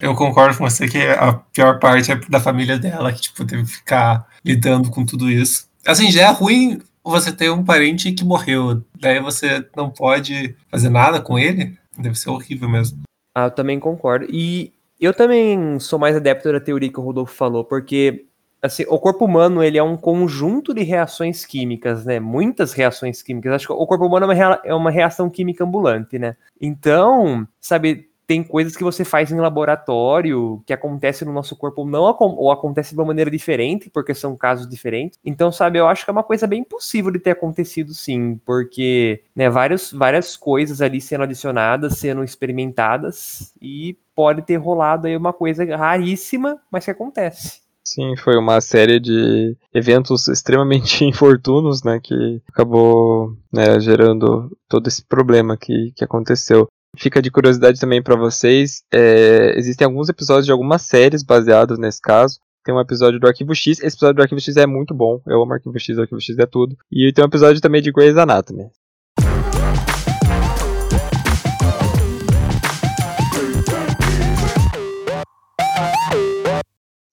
Eu concordo com você que a pior parte é da família dela, que tipo, teve que ficar lidando com tudo isso. Assim, já é ruim você ter um parente que morreu. Daí você não pode fazer nada com ele. Deve ser horrível mesmo. Ah, eu também concordo. E eu também sou mais adepto da teoria que o Rodolfo falou, porque assim, o corpo humano ele é um conjunto de reações químicas, né? Muitas reações químicas. Acho que o corpo humano é uma, é reação química ambulante, né? Então, sabe, tem coisas que você faz em laboratório que acontece no nosso corpo não ou acontece de uma maneira diferente, porque são casos diferentes. Então, sabe, eu acho que é uma coisa bem possível de ter acontecido sim, porque, né, várias, várias coisas ali sendo adicionadas, sendo experimentadas e pode ter rolado aí uma coisa raríssima, mas que acontece. Sim, foi uma série de eventos extremamente infortunos, né, que acabou né, gerando todo esse problema que, que aconteceu. Fica de curiosidade também para vocês, é, existem alguns episódios de algumas séries baseados nesse caso. Tem um episódio do Arquivo X, esse episódio do Arquivo X é muito bom, eu amo Arquivo X, Arquivo X é tudo. E tem um episódio também de Grey's Anatomy.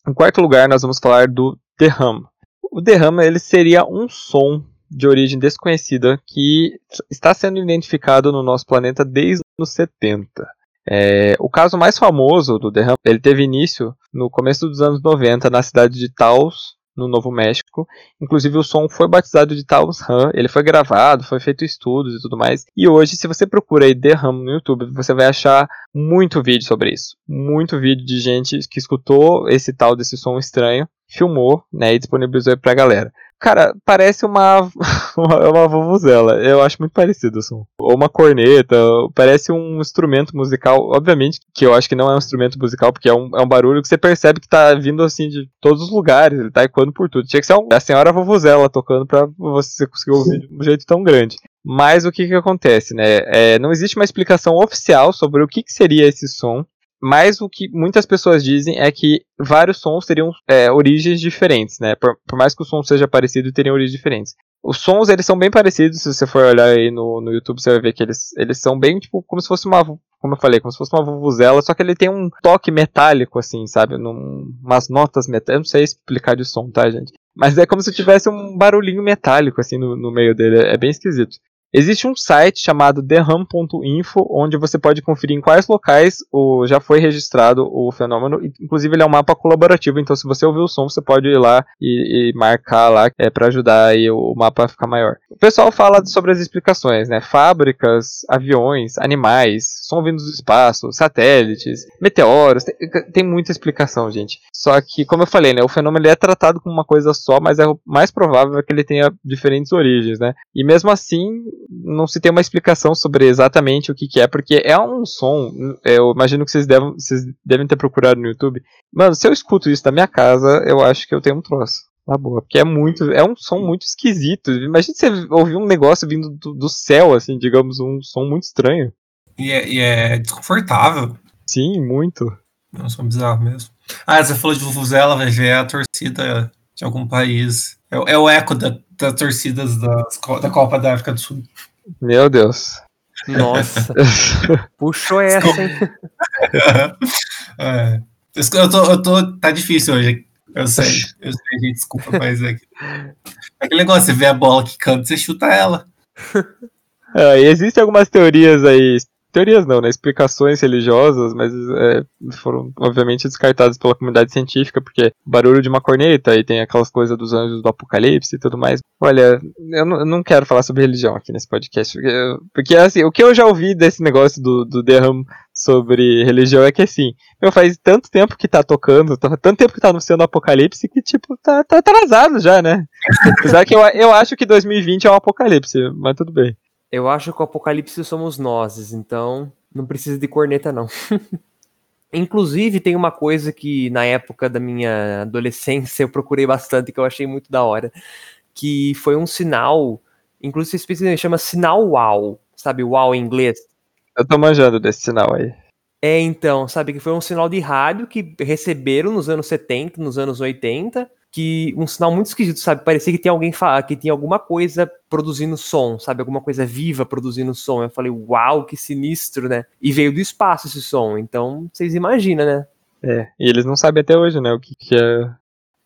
Em quarto lugar, nós vamos falar do derrama. O derrama ele seria um som de origem desconhecida que está sendo identificado no nosso planeta desde os 70. É, o caso mais famoso do derrame, ele teve início no começo dos anos 90 na cidade de Taos, no Novo México. Inclusive o som foi batizado de Taos Ram, ele foi gravado, foi feito estudos e tudo mais. E hoje, se você procura aí Ram no YouTube, você vai achar muito vídeo sobre isso. Muito vídeo de gente que escutou esse tal desse som estranho, filmou, né, e disponibilizou aí pra galera. Cara, parece uma, uma, uma vuvuzela. Eu acho muito parecido o som. Ou uma corneta, parece um instrumento musical. Obviamente que eu acho que não é um instrumento musical, porque é um, é um barulho que você percebe que tá vindo assim de todos os lugares. Ele tá ecoando por tudo. Tinha que ser um, a senhora vuvuzela tocando pra você conseguir ouvir de um jeito tão grande. Mas o que que acontece, né? É, não existe uma explicação oficial sobre o que, que seria esse som. Mas o que muitas pessoas dizem é que vários sons teriam é, origens diferentes, né? Por, por, mais que o som seja parecido, teriam origens diferentes. Os sons, eles são bem parecidos, se você for olhar aí no, no YouTube, você vai ver que eles, eles são bem, tipo, como se fosse uma, como eu falei, como se fosse uma vuvuzela, só que ele tem um toque metálico, assim, sabe? Num, umas notas metálicas, não sei explicar de som, tá, gente? Mas é como se tivesse um barulhinho metálico, assim, no, no meio dele, é bem esquisito. Existe um site chamado thehum.info, onde você pode conferir em quais locais o, já foi registrado o fenômeno. Inclusive, ele é um mapa colaborativo, então se você ouvir o som, você pode ir lá e, e marcar lá é, para ajudar aí o, o, mapa a ficar maior. O pessoal fala sobre as explicações, né? Fábricas, aviões, animais, som vindo do espaço, satélites, meteoros, tem, tem muita explicação, gente. Só que, como eu falei, né, o fenômeno é tratado como uma coisa só, mas é mais provável é que ele tenha diferentes origens, né? E mesmo assim, não se tem uma explicação sobre exatamente o que, que é, porque é um som. Eu imagino que vocês devem, vocês devem ter procurado no YouTube. Mano, se eu escuto isso na minha casa, eu acho que eu tenho um troço. Na boa, porque é muito. É um som muito esquisito. Imagina você ouvir um negócio vindo do, do céu, assim, digamos, um som muito estranho. E é, e é desconfortável. Sim, muito. É um som bizarro mesmo. Ah, você falou de Vuvuzela, vai ver a torcida de algum país. É, é o eco da, das torcidas das, da Copa da África do Sul. Meu Deus. Nossa. Puxou essa, hein? é. Eu tô, eu tô. Tá difícil hoje. Eu sei. Eu sei, gente. Desculpa, mas é. Aquele negócio, você vê a bola que canta, você chuta ela. É, existem algumas teorias aí teorias não, né? Explicações religiosas, mas é, foram obviamente descartadas pela comunidade científica, porque barulho de uma corneta e tem aquelas coisas dos anjos do apocalipse e tudo mais. Olha, eu não, eu não quero falar sobre religião aqui nesse podcast, porque, porque, assim, o que eu já ouvi desse negócio do, do Derram sobre religião é que assim, meu, faz tanto tempo que tá tocando, tá, tanto tempo que tá anunciando apocalipse que, tipo, tá, tá atrasado já, né? Apesar que eu, eu acho que 2020 é um apocalipse, mas tudo bem. Eu acho que o apocalipse somos nós, então não precisa de corneta, não. Inclusive, tem uma coisa que na época da minha adolescência eu procurei bastante, que eu achei muito da hora, que foi um sinal, inclusive especificamente chama sinal wow, sabe, wow em inglês? Eu tô manjando desse sinal aí. É, então, sabe, que foi um sinal de rádio que receberam nos anos 70, nos anos 80, que um sinal muito esquisito, sabe? Parecia que tinha alguém que tinha alguma coisa produzindo som, sabe? Alguma coisa viva produzindo som. Eu falei, uau, que sinistro, né? E veio do espaço esse som, então vocês imaginam, né? É, e eles não sabem até hoje, né, o que, que é.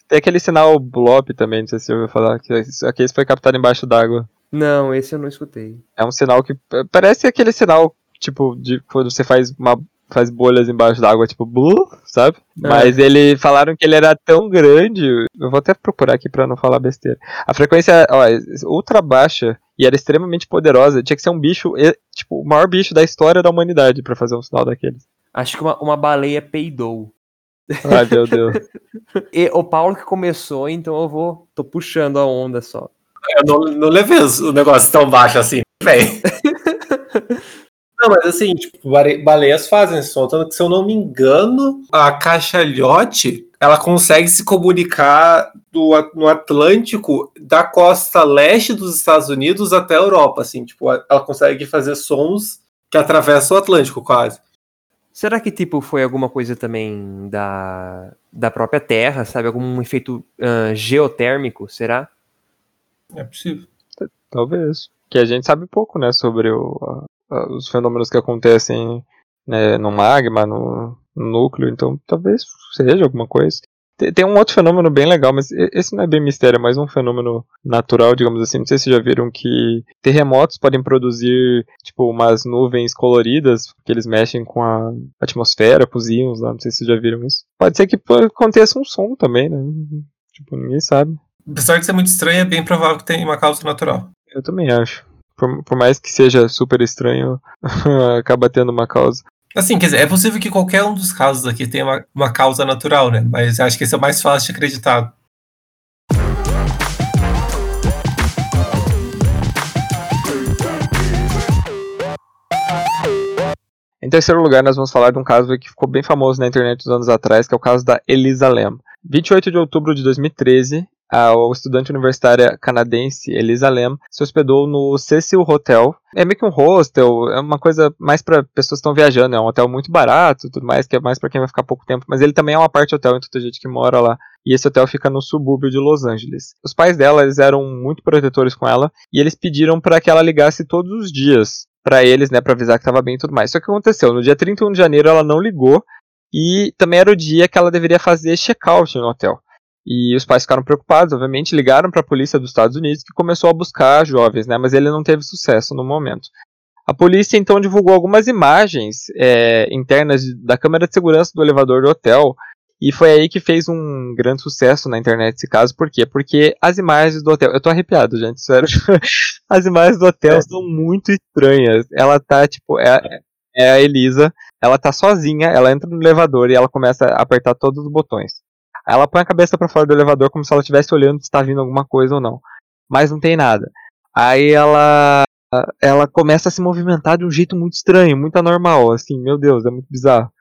Tem aquele sinal BLOP também, não sei se você ouviu falar, que aquele foi captado embaixo d'água. Não, esse eu não escutei. É um sinal que parece aquele sinal, tipo, de quando você faz uma faz bolhas embaixo d'água, tipo, blu, sabe? É. Mas ele falaram que ele era tão grande. Eu vou até procurar aqui pra não falar besteira. A frequência, ó, é ultra baixa e era extremamente poderosa. Tinha que ser um bicho, tipo, o maior bicho da história da humanidade para fazer um sinal daqueles. Acho que uma, uma baleia peidou. Ai, meu Deus. e o Paulo que começou, então eu vou. tô puxando a onda só. Eu não, não levei o negócio tão baixo assim, velho. Não, mas assim, tipo, baleias fazem esse som, tanto que se eu não me engano, a cachalhote, ela consegue se comunicar do, no Atlântico da costa leste dos Estados Unidos até a Europa, assim, tipo, ela consegue fazer sons que atravessam o Atlântico quase. Será que, tipo, foi alguma coisa também da, da própria Terra, sabe? Algum efeito uh, geotérmico, será? É possível. Talvez. Que a gente sabe pouco, né, sobre o, os fenômenos que acontecem né, no magma, no, no, núcleo, então talvez seja alguma coisa. Tem um outro fenômeno bem legal, mas esse não é bem mistério, é mais um fenômeno natural, digamos assim. Não sei se vocês já viram que terremotos podem produzir, tipo, umas nuvens coloridas, porque eles mexem com a atmosfera, com os íons lá. Não sei se vocês já viram isso. Pode ser que aconteça um som também, né? Tipo, ninguém sabe. Apesar de ser muito estranho, é bem provável que tenha uma causa natural. Eu também acho. Por, por mais que seja super estranho, acaba tendo uma causa. Assim, quer dizer, é possível que qualquer um dos casos aqui tenha uma, uma causa natural, né? Mas acho que esse é o mais fácil de acreditar. Em terceiro lugar, nós vamos falar de um caso que ficou bem famoso na internet uns anos atrás, que é o caso da Elisa Lam. 28 de outubro de 2013, a estudante universitária canadense Elisa Lam se hospedou no Cecil Hotel. É meio que um hostel, é uma coisa mais para pessoas que estão viajando, é um hotel muito barato, tudo mais, que é mais para quem vai ficar pouco tempo, mas ele também é uma parte hotel, então tem gente que mora lá. E esse hotel fica no subúrbio de Los Angeles. Os pais dela, eles eram muito protetores com ela, e eles pediram para que ela ligasse todos os dias para eles, né, para avisar que estava bem e tudo mais. Só que aconteceu, no dia 31 de janeiro ela não ligou, e também era o dia que ela deveria fazer check-out no hotel. E os pais ficaram preocupados, obviamente, ligaram para a polícia dos Estados Unidos que começou a buscar jovens, né? Mas ele não teve sucesso no momento. A polícia então divulgou algumas imagens é, internas da câmera de segurança do elevador do hotel e foi aí que fez um grande sucesso na internet esse caso. Por quê? Porque as imagens do hotel. Eu tô arrepiado, gente, sério. As imagens do hotel é. são muito estranhas. Ela tá, tipo, é, é a Elisa. Ela tá sozinha, ela entra no elevador e ela começa a apertar todos os botões. Ela põe a cabeça para fora do elevador como se ela estivesse olhando se está vindo alguma coisa ou não. Mas não tem nada. Aí ela ela começa a se movimentar de um jeito muito estranho, muito anormal, assim, meu Deus, é muito bizarro.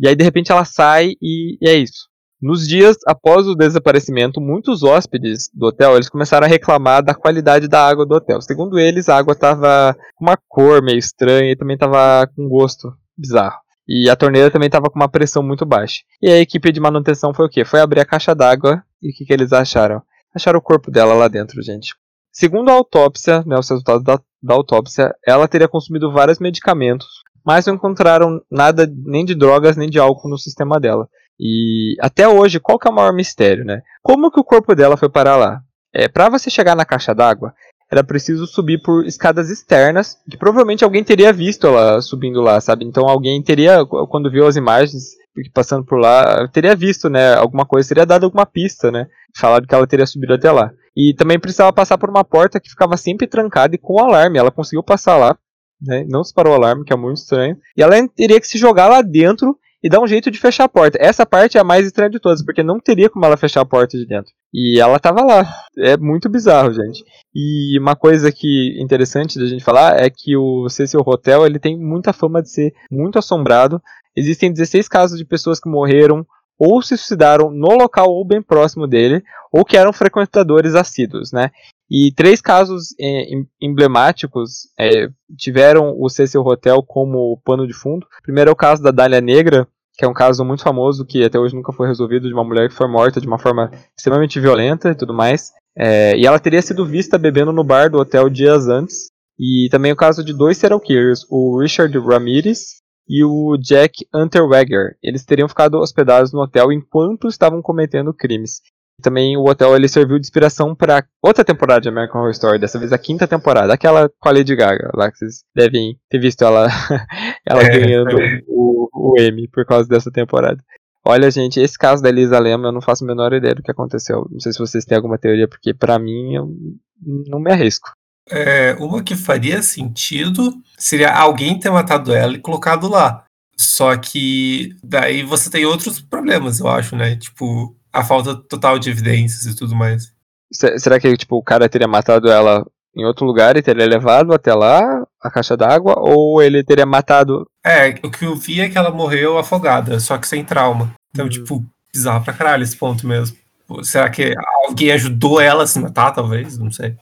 E aí de repente ela sai e, e é isso. Nos dias após o desaparecimento, muitos hóspedes do hotel eles começaram a reclamar da qualidade da água do hotel. Segundo eles, a água estava com uma cor meio estranha e também estava com gosto bizarro. E a torneira também estava com uma pressão muito baixa. E a equipe de manutenção foi o quê? Foi abrir a caixa d'água e o que, que eles acharam? Acharam o corpo dela lá dentro, gente. Segundo a autópsia, né, os resultados da, da autópsia, ela teria consumido vários medicamentos, mas não encontraram nada nem de drogas nem de álcool no sistema dela. E até hoje, qual que é o maior mistério, né? Como que o corpo dela foi parar lá? É, para você chegar na caixa d'água, era preciso subir por escadas externas, que provavelmente alguém teria visto ela subindo lá, sabe? Então alguém teria, quando viu as imagens passando por lá, teria visto, né, alguma coisa, teria dado alguma pista, né? Falado que ela teria subido até lá. E também precisava passar por uma porta que ficava sempre trancada e com alarme. Ela conseguiu passar lá, né? Não disparou o alarme, que é muito estranho. E ela teria que se jogar lá dentro e dar um jeito de fechar a porta. Essa parte é a mais estranha de todas, porque não teria como ela fechar a porta de dentro. E ela tava lá. É muito bizarro, gente. E uma coisa que interessante da gente falar é que o Cecil Hotel ele tem muita fama de ser muito assombrado. Existem 16 casos de pessoas que morreram ou se suicidaram no local ou bem próximo dele, ou que eram frequentadores assíduos, né? E três casos é, emblemáticos é, tiveram o Cecil Hotel como pano de fundo. Primeiro é o caso da Dália Negra, que é um caso muito famoso que até hoje nunca foi resolvido, de uma mulher que foi morta de uma forma extremamente violenta e tudo mais. É, e ela teria sido vista bebendo no bar do hotel dias antes. E também o caso de dois serial killers, o Richard Ramirez e o Jack Unterweger. Eles teriam ficado hospedados no hotel enquanto estavam cometendo crimes. Também o hotel ele serviu de inspiração para outra temporada de American Horror Story, dessa vez a quinta temporada, aquela com a Lady Gaga, lá que vocês devem ter visto ela, ela é, ganhando o, o Emmy por causa dessa temporada. Olha, gente, esse caso da Elisa Lema eu não faço a menor ideia do que aconteceu. Não sei se vocês têm alguma teoria, porque para mim eu não me arrisco. É, uma que faria sentido seria alguém ter matado ela e colocado lá. Só que daí você tem outros problemas, eu acho, né? Tipo, a falta total de evidências e tudo mais. Será que tipo, o cara teria matado ela em outro lugar e teria levado até lá a caixa d'água? Ou ele teria matado. É, o que eu vi é que ela morreu afogada, só que sem trauma. Então, uhum. tipo, bizarro pra caralho esse ponto mesmo. Será que alguém ajudou ela a se matar, talvez? Não sei.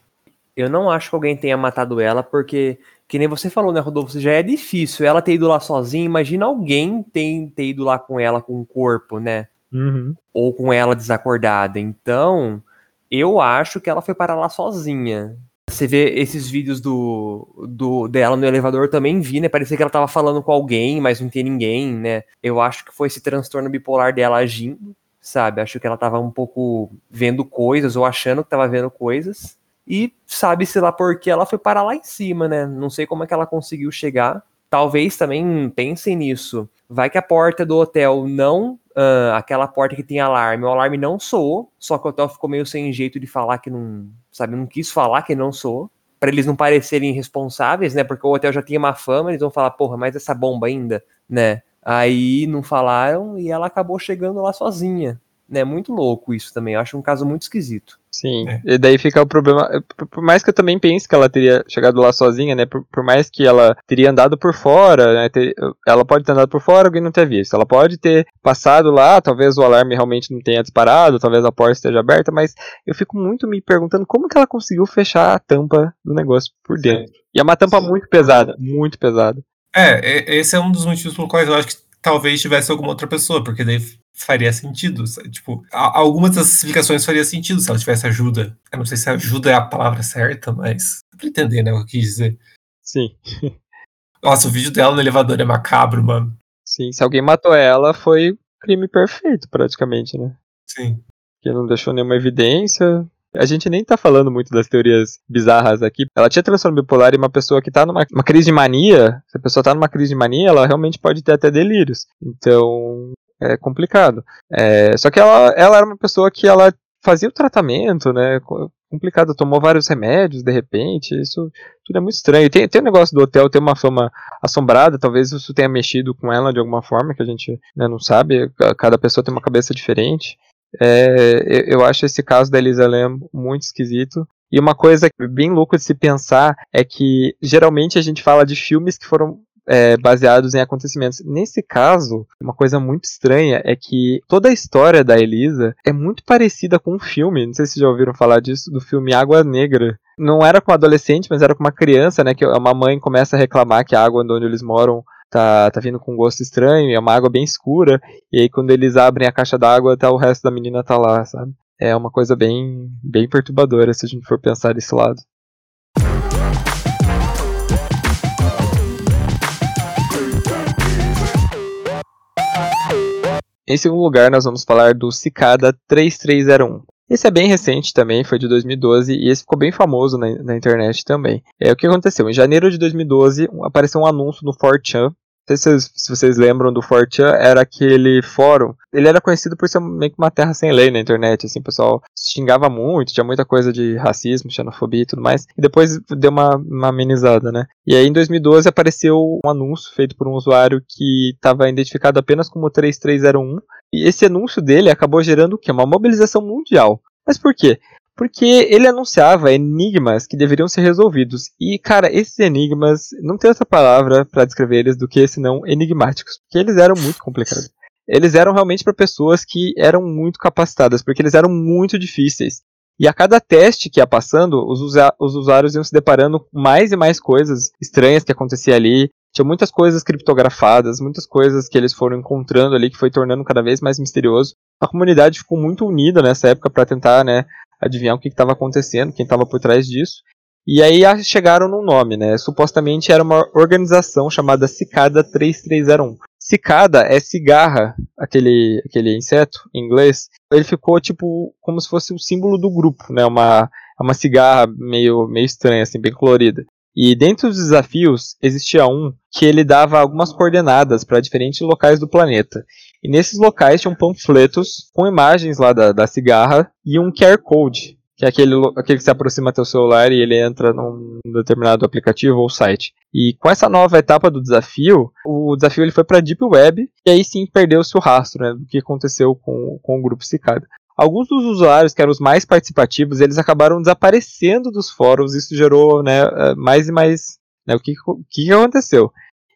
Eu não acho que alguém tenha matado ela, porque, que nem você falou, né, Rodolfo? Já é difícil ela ter ido lá sozinha. Imagina alguém ter, ter ido lá com ela com o corpo, né? Uhum. Ou com ela desacordada. Então, eu acho que ela foi para lá sozinha. Você vê esses vídeos do, do dela no elevador também vi, né? Parecia que ela tava falando com alguém, mas não tinha ninguém, né? Eu acho que foi esse transtorno bipolar dela agindo. sabe? Acho que ela tava um pouco vendo coisas ou achando que tava vendo coisas. E sabe-se lá por que ela foi parar lá em cima, né? Não sei como é que ela conseguiu chegar. Talvez também pensem nisso. Vai que a porta do hotel não. Uh, aquela porta que tem alarme, o alarme não soou, só que o hotel ficou meio sem jeito de falar que não. Sabe, não quis falar que não soou. Pra eles não parecerem irresponsáveis, né? Porque o hotel já tinha uma fama, eles vão falar, porra, mas essa bomba ainda, né? Aí não falaram e ela acabou chegando lá sozinha. Né? Muito louco isso também. Eu acho um caso muito esquisito. Sim, é. e daí fica o problema. Por mais que eu também pense que ela teria chegado lá sozinha, né? Por, por mais que ela teria andado por fora, né? Ter, ela pode ter andado por fora, alguém não ter visto. Ela pode ter passado lá, talvez o alarme realmente não tenha disparado, talvez a porta esteja aberta, mas eu fico muito me perguntando como que ela conseguiu fechar a tampa do negócio por dentro. Sim. E é uma tampa Sim. muito pesada, muito pesada. É, esse é um dos motivos pelo quais eu acho que talvez tivesse alguma outra pessoa, porque daí faria sentido. Tipo, algumas das explicações faria sentido se ela tivesse ajuda. Eu não sei se ajuda é a palavra certa, mas dá pra entender, né, o que eu quis dizer. Sim. Nossa, o vídeo dela no elevador é macabro, mano. Sim, se alguém matou ela, foi crime perfeito, praticamente, né? Sim. Que não deixou nenhuma evidência, a gente nem tá falando muito das teorias bizarras aqui. Ela tinha transtorno bipolar e uma pessoa que tá numa crise de mania, se a pessoa tá numa crise de mania, ela realmente pode ter até delírios. Então, é complicado. É, só que ela, ela era uma pessoa que ela fazia o tratamento, né? Complicado, tomou vários remédios de repente, isso tudo é muito estranho. Tem, tem o negócio do hotel ter uma fama assombrada, talvez isso tenha mexido com ela de alguma forma, que a gente né, não sabe, cada pessoa tem uma cabeça diferente. É, eu acho esse caso da Elisa Lam muito esquisito. E uma coisa bem louca de se pensar é que geralmente a gente fala de filmes que foram é, baseados em acontecimentos. Nesse caso, uma coisa muito estranha é que toda a história da Elisa é muito parecida com um filme. Não sei se já ouviram falar disso, do filme Água Negra. Não era com adolescente, mas era com uma criança, né? Que uma mãe começa a reclamar que a água onde eles moram tá, tá vindo com um gosto estranho, é uma água bem escura, e aí quando eles abrem a caixa d'água, tá, o resto da menina tá lá, sabe? É uma coisa bem, bem perturbadora se a gente for pensar desse lado. Em segundo lugar, nós vamos falar do Cicada 3301. Esse é bem recente também, foi de 2012 e esse ficou bem famoso na, na internet também. É o que aconteceu. Em janeiro de 2012 apareceu um anúncio no 4chan sei se vocês, se vocês lembram do Fortean, era aquele fórum. Ele era conhecido por ser meio que uma terra sem lei na internet, assim, o pessoal xingava muito, tinha muita coisa de racismo, xenofobia e tudo mais, e depois deu uma, uma amenizada, né? E aí em 2012 apareceu um anúncio feito por um usuário que estava identificado apenas como 3301, e esse anúncio dele acabou gerando o quê? Uma mobilização mundial. Mas por quê? Porque ele anunciava enigmas que deveriam ser resolvidos. E, cara, esses enigmas, não tem outra palavra para descrever eles do que senão enigmáticos, porque eles eram muito complicados. Eles eram realmente para pessoas que eram muito capacitadas, porque eles eram muito difíceis. E a cada teste que ia passando, os, os usuários iam se deparando com mais e mais coisas estranhas que acontecia ali. Tinha muitas coisas criptografadas, muitas coisas que eles foram encontrando ali que foi tornando cada vez mais misterioso. A comunidade ficou muito unida nessa época para tentar, né, adivinhar o que estava acontecendo, quem estava por trás disso. E aí chegaram no nome, né? Supostamente era uma organização chamada Cicada 3301. Cicada é cigarra, aquele, aquele inseto em inglês. Ele ficou tipo como se fosse o símbolo do grupo, né? Uma, uma cigarra meio, meio estranha, assim, bem colorida. E dentro dos desafios existia um que ele dava algumas coordenadas para diferentes locais do planeta. E nesses locais tinham panfletos com imagens lá da, da cigarra e um QR Code, que é aquele, aquele que se aproxima do seu celular e ele entra num determinado aplicativo ou site. E com essa nova etapa do desafio, o desafio ele foi para a Deep Web e aí sim perdeu-se o rastro né, do que aconteceu com, com o grupo Cicada. Alguns dos usuários que eram os mais participativos, eles acabaram desaparecendo dos fóruns, isso gerou né, eh, mais e mais. Né, o que, o que aconteceu?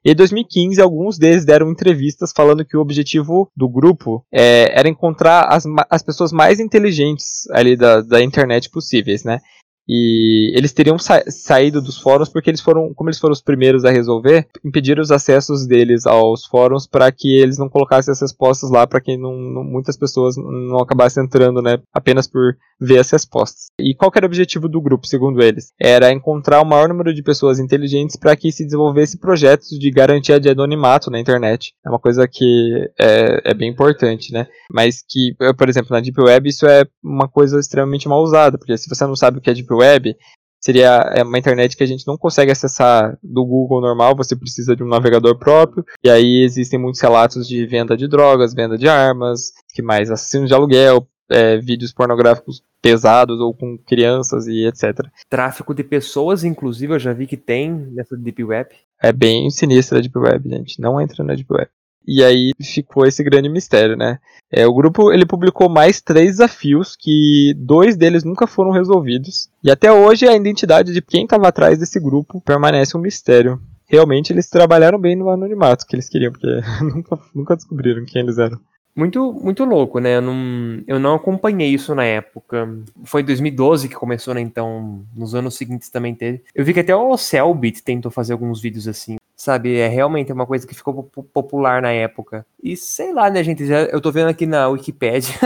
Em 2015, alguns deles deram entrevistas falando que o objetivo do grupo é, era encontrar as, as pessoas mais inteligentes ali da, da internet possíveis, né? E eles teriam sa saído dos fóruns porque eles foram, como eles foram os primeiros a resolver, impediram os acessos deles aos fóruns para que eles não colocassem as respostas lá para que não, não, muitas pessoas não acabassem entrando, né, apenas por ver as respostas. E qual era o objetivo do grupo, segundo eles? Era encontrar o maior número de pessoas inteligentes para que se desenvolvesse projetos de garantia de anonimato na internet. É uma coisa que é, é bem importante, né? Mas que, por exemplo, na Deep Web isso é uma coisa extremamente mal usada, porque se você não sabe o que é Deep Web, seria é uma internet que a gente não consegue acessar do Google normal, você precisa de um navegador próprio, e aí existem muitos relatos de venda de drogas, venda de armas, que mais assassinos de aluguel, é, vídeos pornográficos pesados ou com crianças e etc. Tráfico de pessoas, inclusive, eu já vi que tem nessa Deep Web. É bem sinistra a Deep Web, gente. Não entra na Deep Web. E aí ficou esse grande mistério, né? É, o grupo ele publicou mais três desafios que dois deles nunca foram resolvidos. E até hoje a identidade de quem estava atrás desse grupo permanece um mistério. Realmente eles trabalharam bem no anonimato que eles queriam, porque nunca, nunca descobriram quem eles eram. Muito, muito louco, né? Eu não, eu não acompanhei isso na época. Foi em 2012 que começou, né? Então, nos anos seguintes também teve. Eu vi que até o Cellbit tentou fazer alguns vídeos assim. Sabe? É realmente uma coisa que ficou popular na época. E sei lá, né, gente? Já, eu tô vendo aqui na Wikipedia.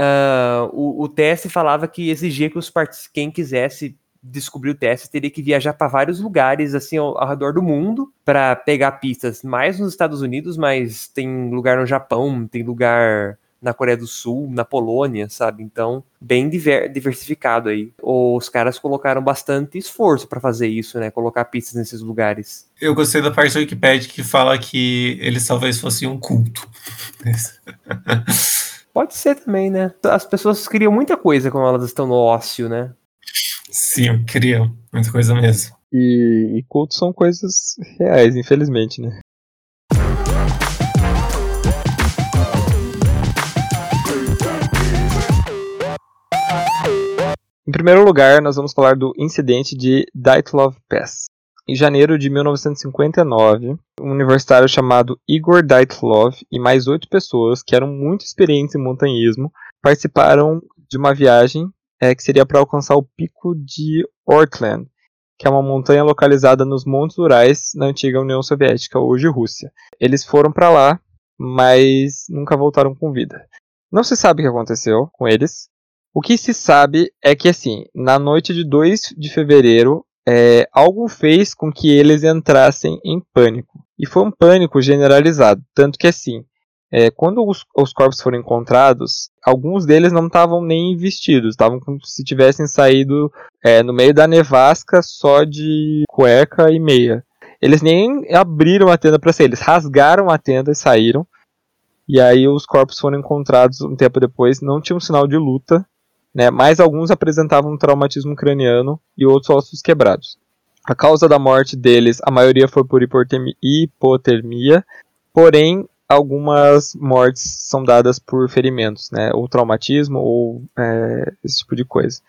uh, o, o teste falava que exigia que os quem quisesse descobrir o teste, teria que viajar para vários lugares assim ao, ao redor do mundo para pegar pistas, mais nos Estados Unidos, mas tem lugar no Japão, tem lugar na Coreia do Sul, na Polônia, sabe? Então, bem diver, diversificado aí. Os caras colocaram bastante esforço para fazer isso, né? Colocar pistas nesses lugares. Eu gostei da parte da Wikipedia que fala que eles talvez fossem um culto. Pode ser também, né? As pessoas criam muita coisa quando elas estão no ócio, né? Sim, criam. Muita coisa mesmo. E, e cultos são coisas reais, infelizmente, né? Em primeiro lugar, nós vamos falar do incidente de Dyatlov Pass. Em janeiro de 1959, um universitário chamado Igor Dyatlov e mais oito pessoas que eram muito experientes em montanhismo participaram de uma viagem é, que seria para alcançar o pico de Ortland, que é uma montanha localizada nos Montes Urais na antiga União Soviética, hoje Rússia. Eles foram para lá, mas nunca voltaram com vida. Não se sabe o que aconteceu com eles. O que se sabe é que, assim, na noite de 2 de fevereiro, é, algo fez com que eles entrassem em pânico. E foi um pânico generalizado. Tanto que, assim, é, quando os, os, corpos foram encontrados, alguns deles não estavam nem vestidos, estavam como se tivessem saído é, no meio da nevasca só de cueca e meia. Eles nem abriram a tenda para sair, eles rasgaram a tenda e saíram. E aí os corpos foram encontrados um tempo depois, não tinha um sinal de luta, né, mas alguns apresentavam um traumatismo craniano e outros ossos quebrados. A causa da morte deles, a maioria foi por hipotermia, porém algumas mortes são dadas por ferimentos, né, ou traumatismo, ou é, esse tipo de coisa.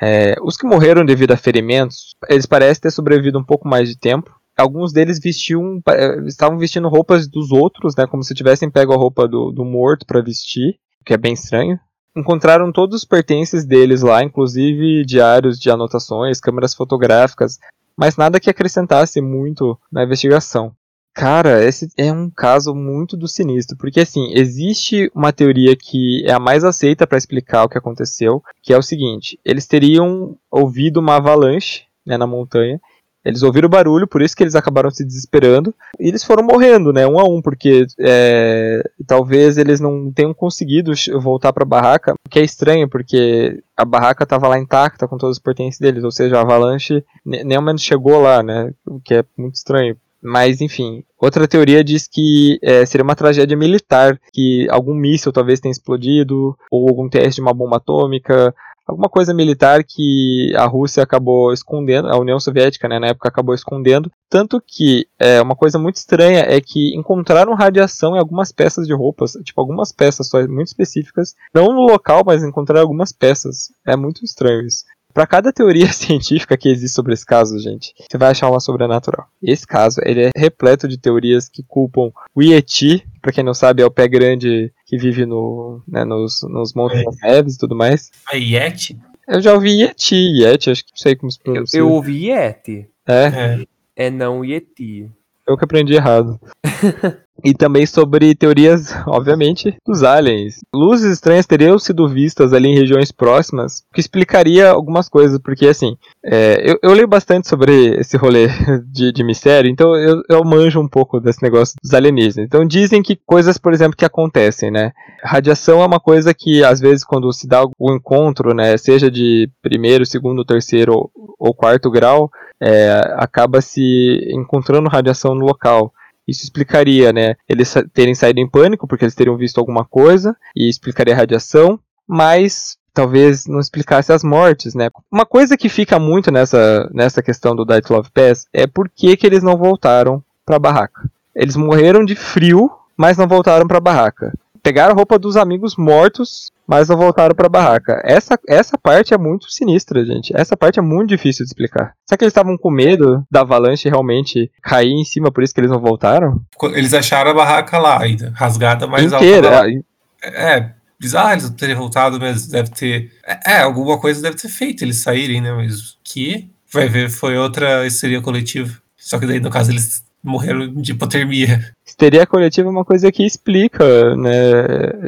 É, os que morreram devido a ferimentos, eles parecem ter sobrevivido um pouco mais de tempo. Alguns deles vestiam, é, estavam vestindo roupas dos outros, né, como se tivessem pego a roupa do, do morto para vestir, o que é bem estranho. Encontraram todos os pertences deles lá, inclusive diários de anotações, câmeras fotográficas, mas nada que acrescentasse muito na investigação. Cara, esse é um caso muito do sinistro, porque assim, existe uma teoria que é a mais aceita para explicar o que aconteceu, que é o seguinte: eles teriam ouvido uma avalanche né, na montanha, eles ouviram o barulho, por isso que eles acabaram se desesperando, e eles foram morrendo, né, um a um, porque é, talvez eles não tenham conseguido voltar para a barraca, o que é estranho, porque a barraca estava lá intacta com todos os pertences deles, ou seja, a avalanche nem ao menos chegou lá, né, o que é muito estranho, mas, enfim, outra teoria diz que é, seria uma tragédia militar, que algum míssil talvez tenha explodido, ou algum teste de uma bomba atômica, alguma coisa militar que a Rússia acabou escondendo, a União Soviética, né, na época acabou escondendo, tanto que é, uma coisa muito estranha é que encontraram radiação em algumas peças de roupas, tipo algumas peças só muito específicas, não no local, mas encontraram algumas peças. É muito estranho isso. Para cada teoria científica que existe sobre esse caso, gente, você vai achar uma sobrenatural. Esse caso, ele é repleto de teorias que culpam o Yeti, para quem não sabe, é o pé grande que vive no, né, nos, nos montes das neves e tudo mais. A Yeti? Eu já ouvi Yeti, Yeti, acho que não sei como se Eu, pronuncia. eu ouvi Yeti. É, É. É não Yeti. eu que aprendi errado. e também sobre teorias, obviamente, dos aliens. Luzes estranhas teriam sido vistas ali em regiões próximas, o que explicaria algumas coisas, porque assim, é, eu, eu leio bastante sobre esse rolê de, de mistério, então eu, eu manjo um pouco desse negócio dos alienígenas. Então dizem que coisas, por exemplo, que acontecem, né? Radiação é uma coisa que, às vezes, quando se dá o encontro, né, seja de primeiro, segundo, terceiro ou, ou quarto grau, é, acaba se encontrando radiação no local. Isso explicaria, né, eles terem saído em pânico porque eles teriam visto alguma coisa e explicaria a radiação, mas talvez não explicasse as mortes, né? Uma coisa que fica muito nessa, nessa questão do Dight Love Pass é por que, que eles não voltaram pra barraca. Eles morreram de frio, mas não voltaram pra barraca. Pegaram a roupa dos amigos mortos, mas não voltaram pra barraca. Essa, essa parte é muito sinistra, gente. Essa parte é muito difícil de explicar. Será que eles estavam com medo da avalanche realmente cair em cima, por isso que eles não voltaram? Eles acharam a barraca lá ainda, rasgada, mas Inteira. alta. É, bizarro eles não terem voltado mesmo. Deve ter. É, é, alguma coisa deve ter feito eles saírem, né? Mas que vai ver, foi outra histeria coletiva. Só que daí, no caso, eles morreram de hipotermia. Histeria coletiva é uma coisa que explica, né,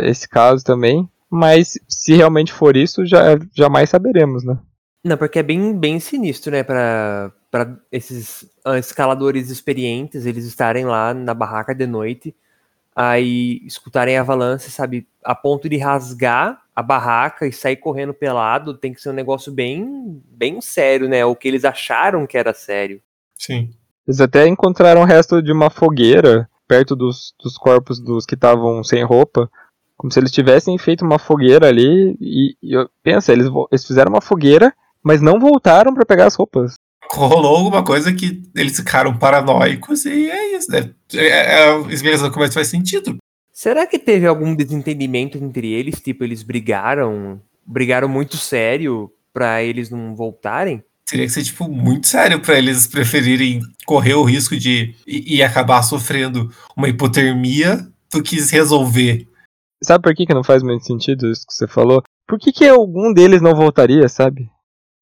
esse caso também. Mas se realmente for isso, já, jamais saberemos, né? Não, porque é bem, bem sinistro, né, pra, pra esses ah, escaladores experientes, eles estarem lá na barraca de noite, aí escutarem a avalanche, sabe, a ponto de rasgar a barraca e sair correndo pelado, tem que ser um negócio bem, bem sério, né, o que eles acharam que era sério. Sim. Eles até encontraram o resto de uma fogueira perto dos, dos corpos dos que estavam sem roupa. Como se eles tivessem feito uma fogueira ali. E, e eu, pensa, eles, eles fizeram uma fogueira, mas não voltaram pra pegar as roupas. Rolou alguma coisa que eles ficaram paranoicos e é isso, né? É, é, a explicação começa faz sentido. Será que teve algum desentendimento entre eles? Tipo, eles brigaram, brigaram muito sério pra eles não voltarem? Teria que ser, tipo, muito sério para eles preferirem correr o risco de e, e acabar sofrendo uma hipotermia do que resolver. Sabe por que, que não faz muito sentido isso que você falou? Por que, que algum deles não voltaria, sabe?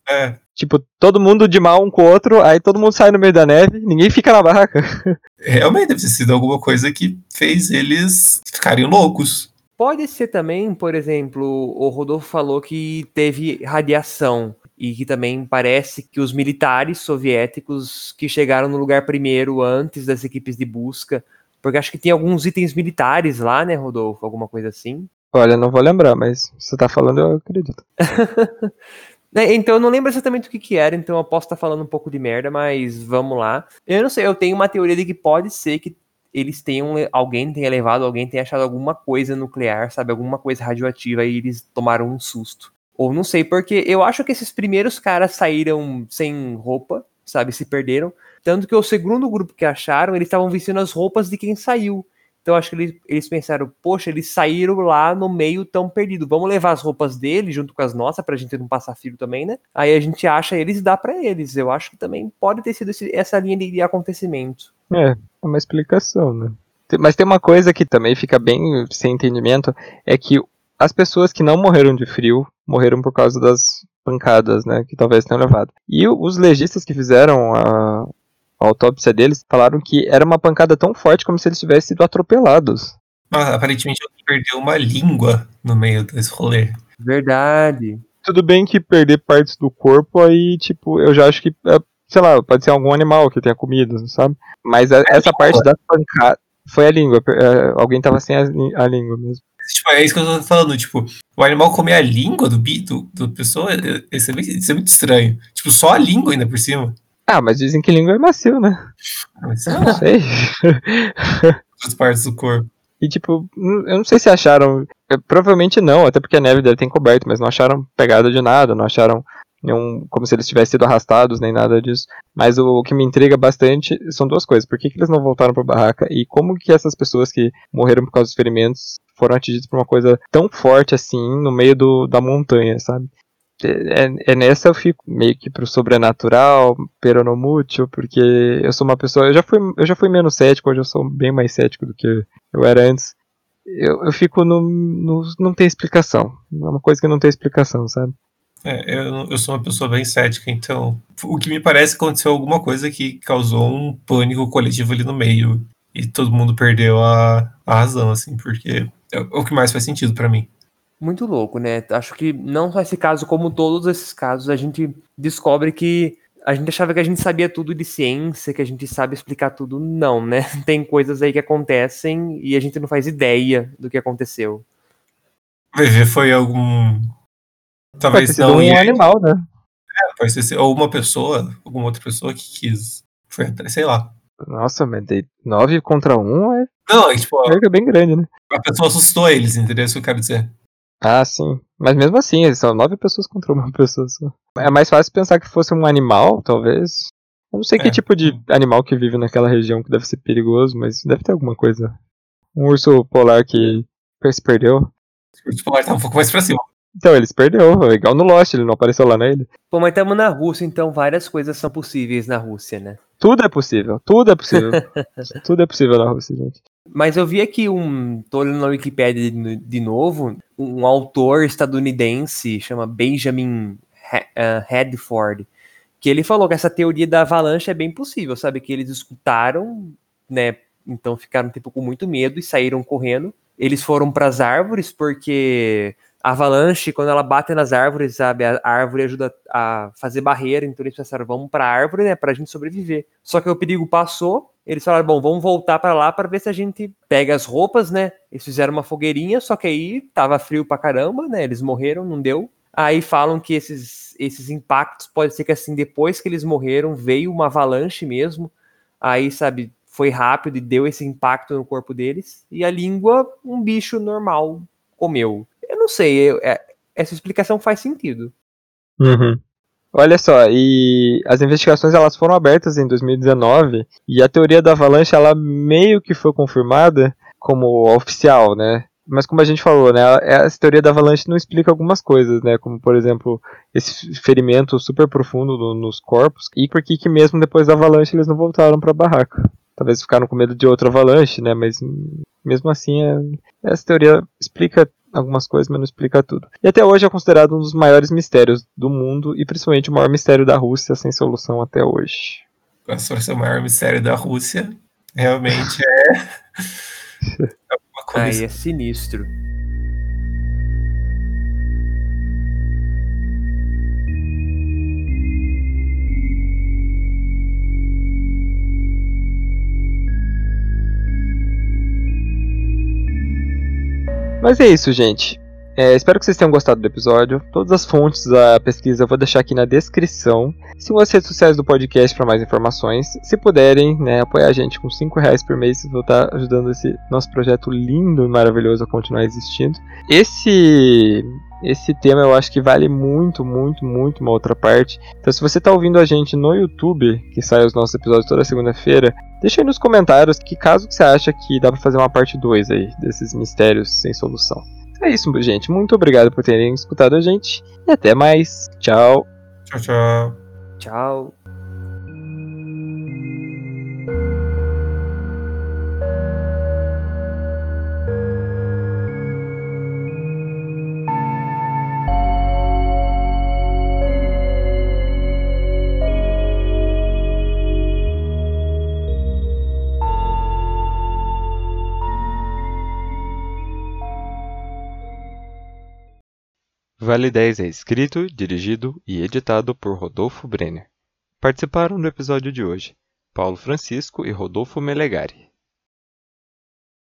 É, Tipo, todo mundo de mal um com o outro, aí todo mundo sai no meio da neve, ninguém fica na barraca. realmente deve ter sido alguma coisa que fez eles ficarem loucos. Pode ser também, por exemplo, o Rodolfo falou que teve radiação e que também parece que os militares soviéticos que chegaram no lugar primeiro antes das equipes de busca, porque acho que tem alguns itens militares lá, né, Rodolfo? Alguma coisa assim. Olha, não vou lembrar, mas você tá falando, eu acredito. Né, Então eu não lembro exatamente o que que era, então eu posso estar falando um pouco de merda, mas vamos lá. Eu não sei, eu tenho uma teoria de que pode ser que eles tenham, alguém tenha levado, alguém tenha achado alguma coisa nuclear, sabe, alguma coisa radioativa e eles tomaram um susto. Ou não sei, porque eu acho que esses primeiros caras saíram sem roupa, sabe, se perderam. Tanto que o segundo grupo que acharam, eles estavam vestindo as roupas de quem saiu. Então acho que eles, eles pensaram, poxa, eles saíram lá no meio tão perdido. Vamos levar as roupas deles junto com as nossas pra gente não passar frio também, né? Aí a gente acha eles e dá pra eles. Eu acho que também pode ter sido esse- essa linha de, de acontecimento. É, é uma explicação, né? Mas tem uma coisa que também fica bem sem entendimento, é que as pessoas que não morreram de frio, morreram por causa das pancadas, né, que talvez tenham levado. E os legistas que fizeram a autópsia deles falaram que era uma pancada tão forte como se eles tivessem sido atropelados. Mas aparentemente alguém perdeu uma língua no meio desse rolê. Verdade. Tudo bem que perder partes do corpo aí, tipo, eu já acho que, é, sei lá, pode ser algum animal que tenha comido, sabe? Mas a- essa parte da pancada foi a língua, é, alguém tava sem a, a língua mesmo. Tipo, é isso que eu tô falando, tipo, o animal comer a língua do bi, do, do pessoa, é- é- isso é, isso é muito estranho. Tipo, só a língua ainda por cima. Ah, mas dizem que língua é macio, né? Ah, Mas sei Não lá, sei. outras partes do corpo. E tipo, n- eu não sei se acharam. é, Provavelmente não, até porque a neve deve ter encoberto, mas não acharam pegada de nada, não acharam nenhum. como se eles tivessem sido arrastados, nem nada disso. Mas o, o que me intriga bastante são duas coisas. Por que, que eles não voltaram pra barraca? E como que essas pessoas que morreram por causa dos ferimentos foram atingidas por uma coisa tão forte assim no meio do, da montanha, sabe? É, é- é nessa eu fico meio que pro sobrenatural, peronomútil, porque eu sou uma pessoa. Eu já fui, eu já fui menos cético, hoje eu sou bem mais cético do que eu era antes. Eu, eu fico no, no. Não tem explicação. É uma coisa que não tem explicação, sabe? É, eu, eu sou uma pessoa bem cética, então o que me parece aconteceu alguma coisa que causou um pânico coletivo ali no meio e todo mundo perdeu a, a razão, assim, porque é o que mais faz sentido para mim. Muito louco, né? Acho que não só esse caso, como todos esses casos, a gente descobre que a gente achava que a gente sabia tudo de ciência, que a gente sabe explicar tudo. Não, né? Tem coisas aí que acontecem e a gente não faz ideia do que aconteceu. VV foi algum Talvez pode sido não. um animal, né? é, pode ser ou uma pessoa, alguma outra pessoa que quis. Foi atrás, sei lá. Nossa, mas de 9 contra 1 é Não, é tipo, perca bem grande, né? a pessoa assustou eles, entendeu? Isso que eu quero dizer. Ah, sim. Mas mesmo assim, eles são nove pessoas contra uma pessoa só. É mais fácil pensar que fosse um animal, talvez. Eu não sei que É. tipo de animal que vive naquela região que deve ser perigoso, mas deve ter alguma coisa. Um urso polar que se perdeu. O urso polar tá um pouco mais pra cima. Então, ele se perdeu, é igual no Lost, ele não apareceu lá nele. Pô, mas estamos na Rússia, então várias coisas são possíveis na Rússia, né? Tudo é possível, tudo é possível. tudo é possível na Rússia, gente. Mas eu vi aqui um. tô olhando na Wikipedia de, de novo, um autor estadunidense, chama Benjamin ah, Hadford, que ele falou que essa teoria da avalanche é bem possível, sabe? Que eles escutaram, né? Então ficaram tipo com muito medo e saíram correndo. Eles foram para as árvores porque a avalanche, quando ela bate nas árvores, sabe, a árvore ajuda a fazer barreira, então eles pensaram, vamos para a árvore, né, para a gente sobreviver. Só que o perigo passou, eles falaram, bom, vamos voltar para lá para ver se a gente pega as roupas, né? Eles fizeram uma fogueirinha, só que aí tava frio pra caramba, né? Eles morreram, não deu. Aí falam que esses, esses impactos pode ser que assim depois que eles morreram veio uma avalanche mesmo. Aí, sabe, foi rápido e deu esse impacto no corpo deles. E a língua, um bicho normal comeu. Eu não sei, eu- é- essa explicação faz sentido. Uhum. Olha só, e as investigações elas foram abertas em 2019 e a teoria da avalanche ela meio que foi confirmada como oficial, né? Mas como a gente falou, né, essa teoria da avalanche não explica algumas coisas, né? Como por exemplo esse ferimento super profundo no- nos corpos e por que que mesmo depois da avalanche eles não voltaram para a barraca. Talvez ficaram com medo de outra avalanche, né? Mas mesmo assim é- essa teoria explica algumas coisas, mas não explica tudo. E até hoje é considerado um dos maiores mistérios do mundo e principalmente o maior mistério da Rússia sem solução até hoje. Vai ser o maior mistério da Rússia. Realmente é. é uma coisa. Aí é sinistro. Mas é isso, gente. É, espero que vocês tenham gostado do episódio. Todas as fontes da pesquisa eu vou deixar aqui na descrição. Sigam as redes sociais do podcast para mais informações. Se puderem, né, apoiar a gente com 5 reais por mês, vou estar ajudando esse nosso projeto lindo e maravilhoso a continuar existindo. Esse esse tema eu acho que vale muito, muito, muito uma outra parte. Então se você está ouvindo a gente no YouTube, que sai os nossos episódios toda segunda-feira, deixa aí nos comentários que caso que você acha que dá para fazer uma parte 2 aí desses mistérios sem solução. É isso, gente. Muito obrigado por terem escutado a gente. E até mais. Tchau. Tchau, tchau. Tchau. 10 é escrito, dirigido e editado por Rodolfo Brenner. Participaram do episódio de hoje Paulo Francisco e Rodolfo Melegari.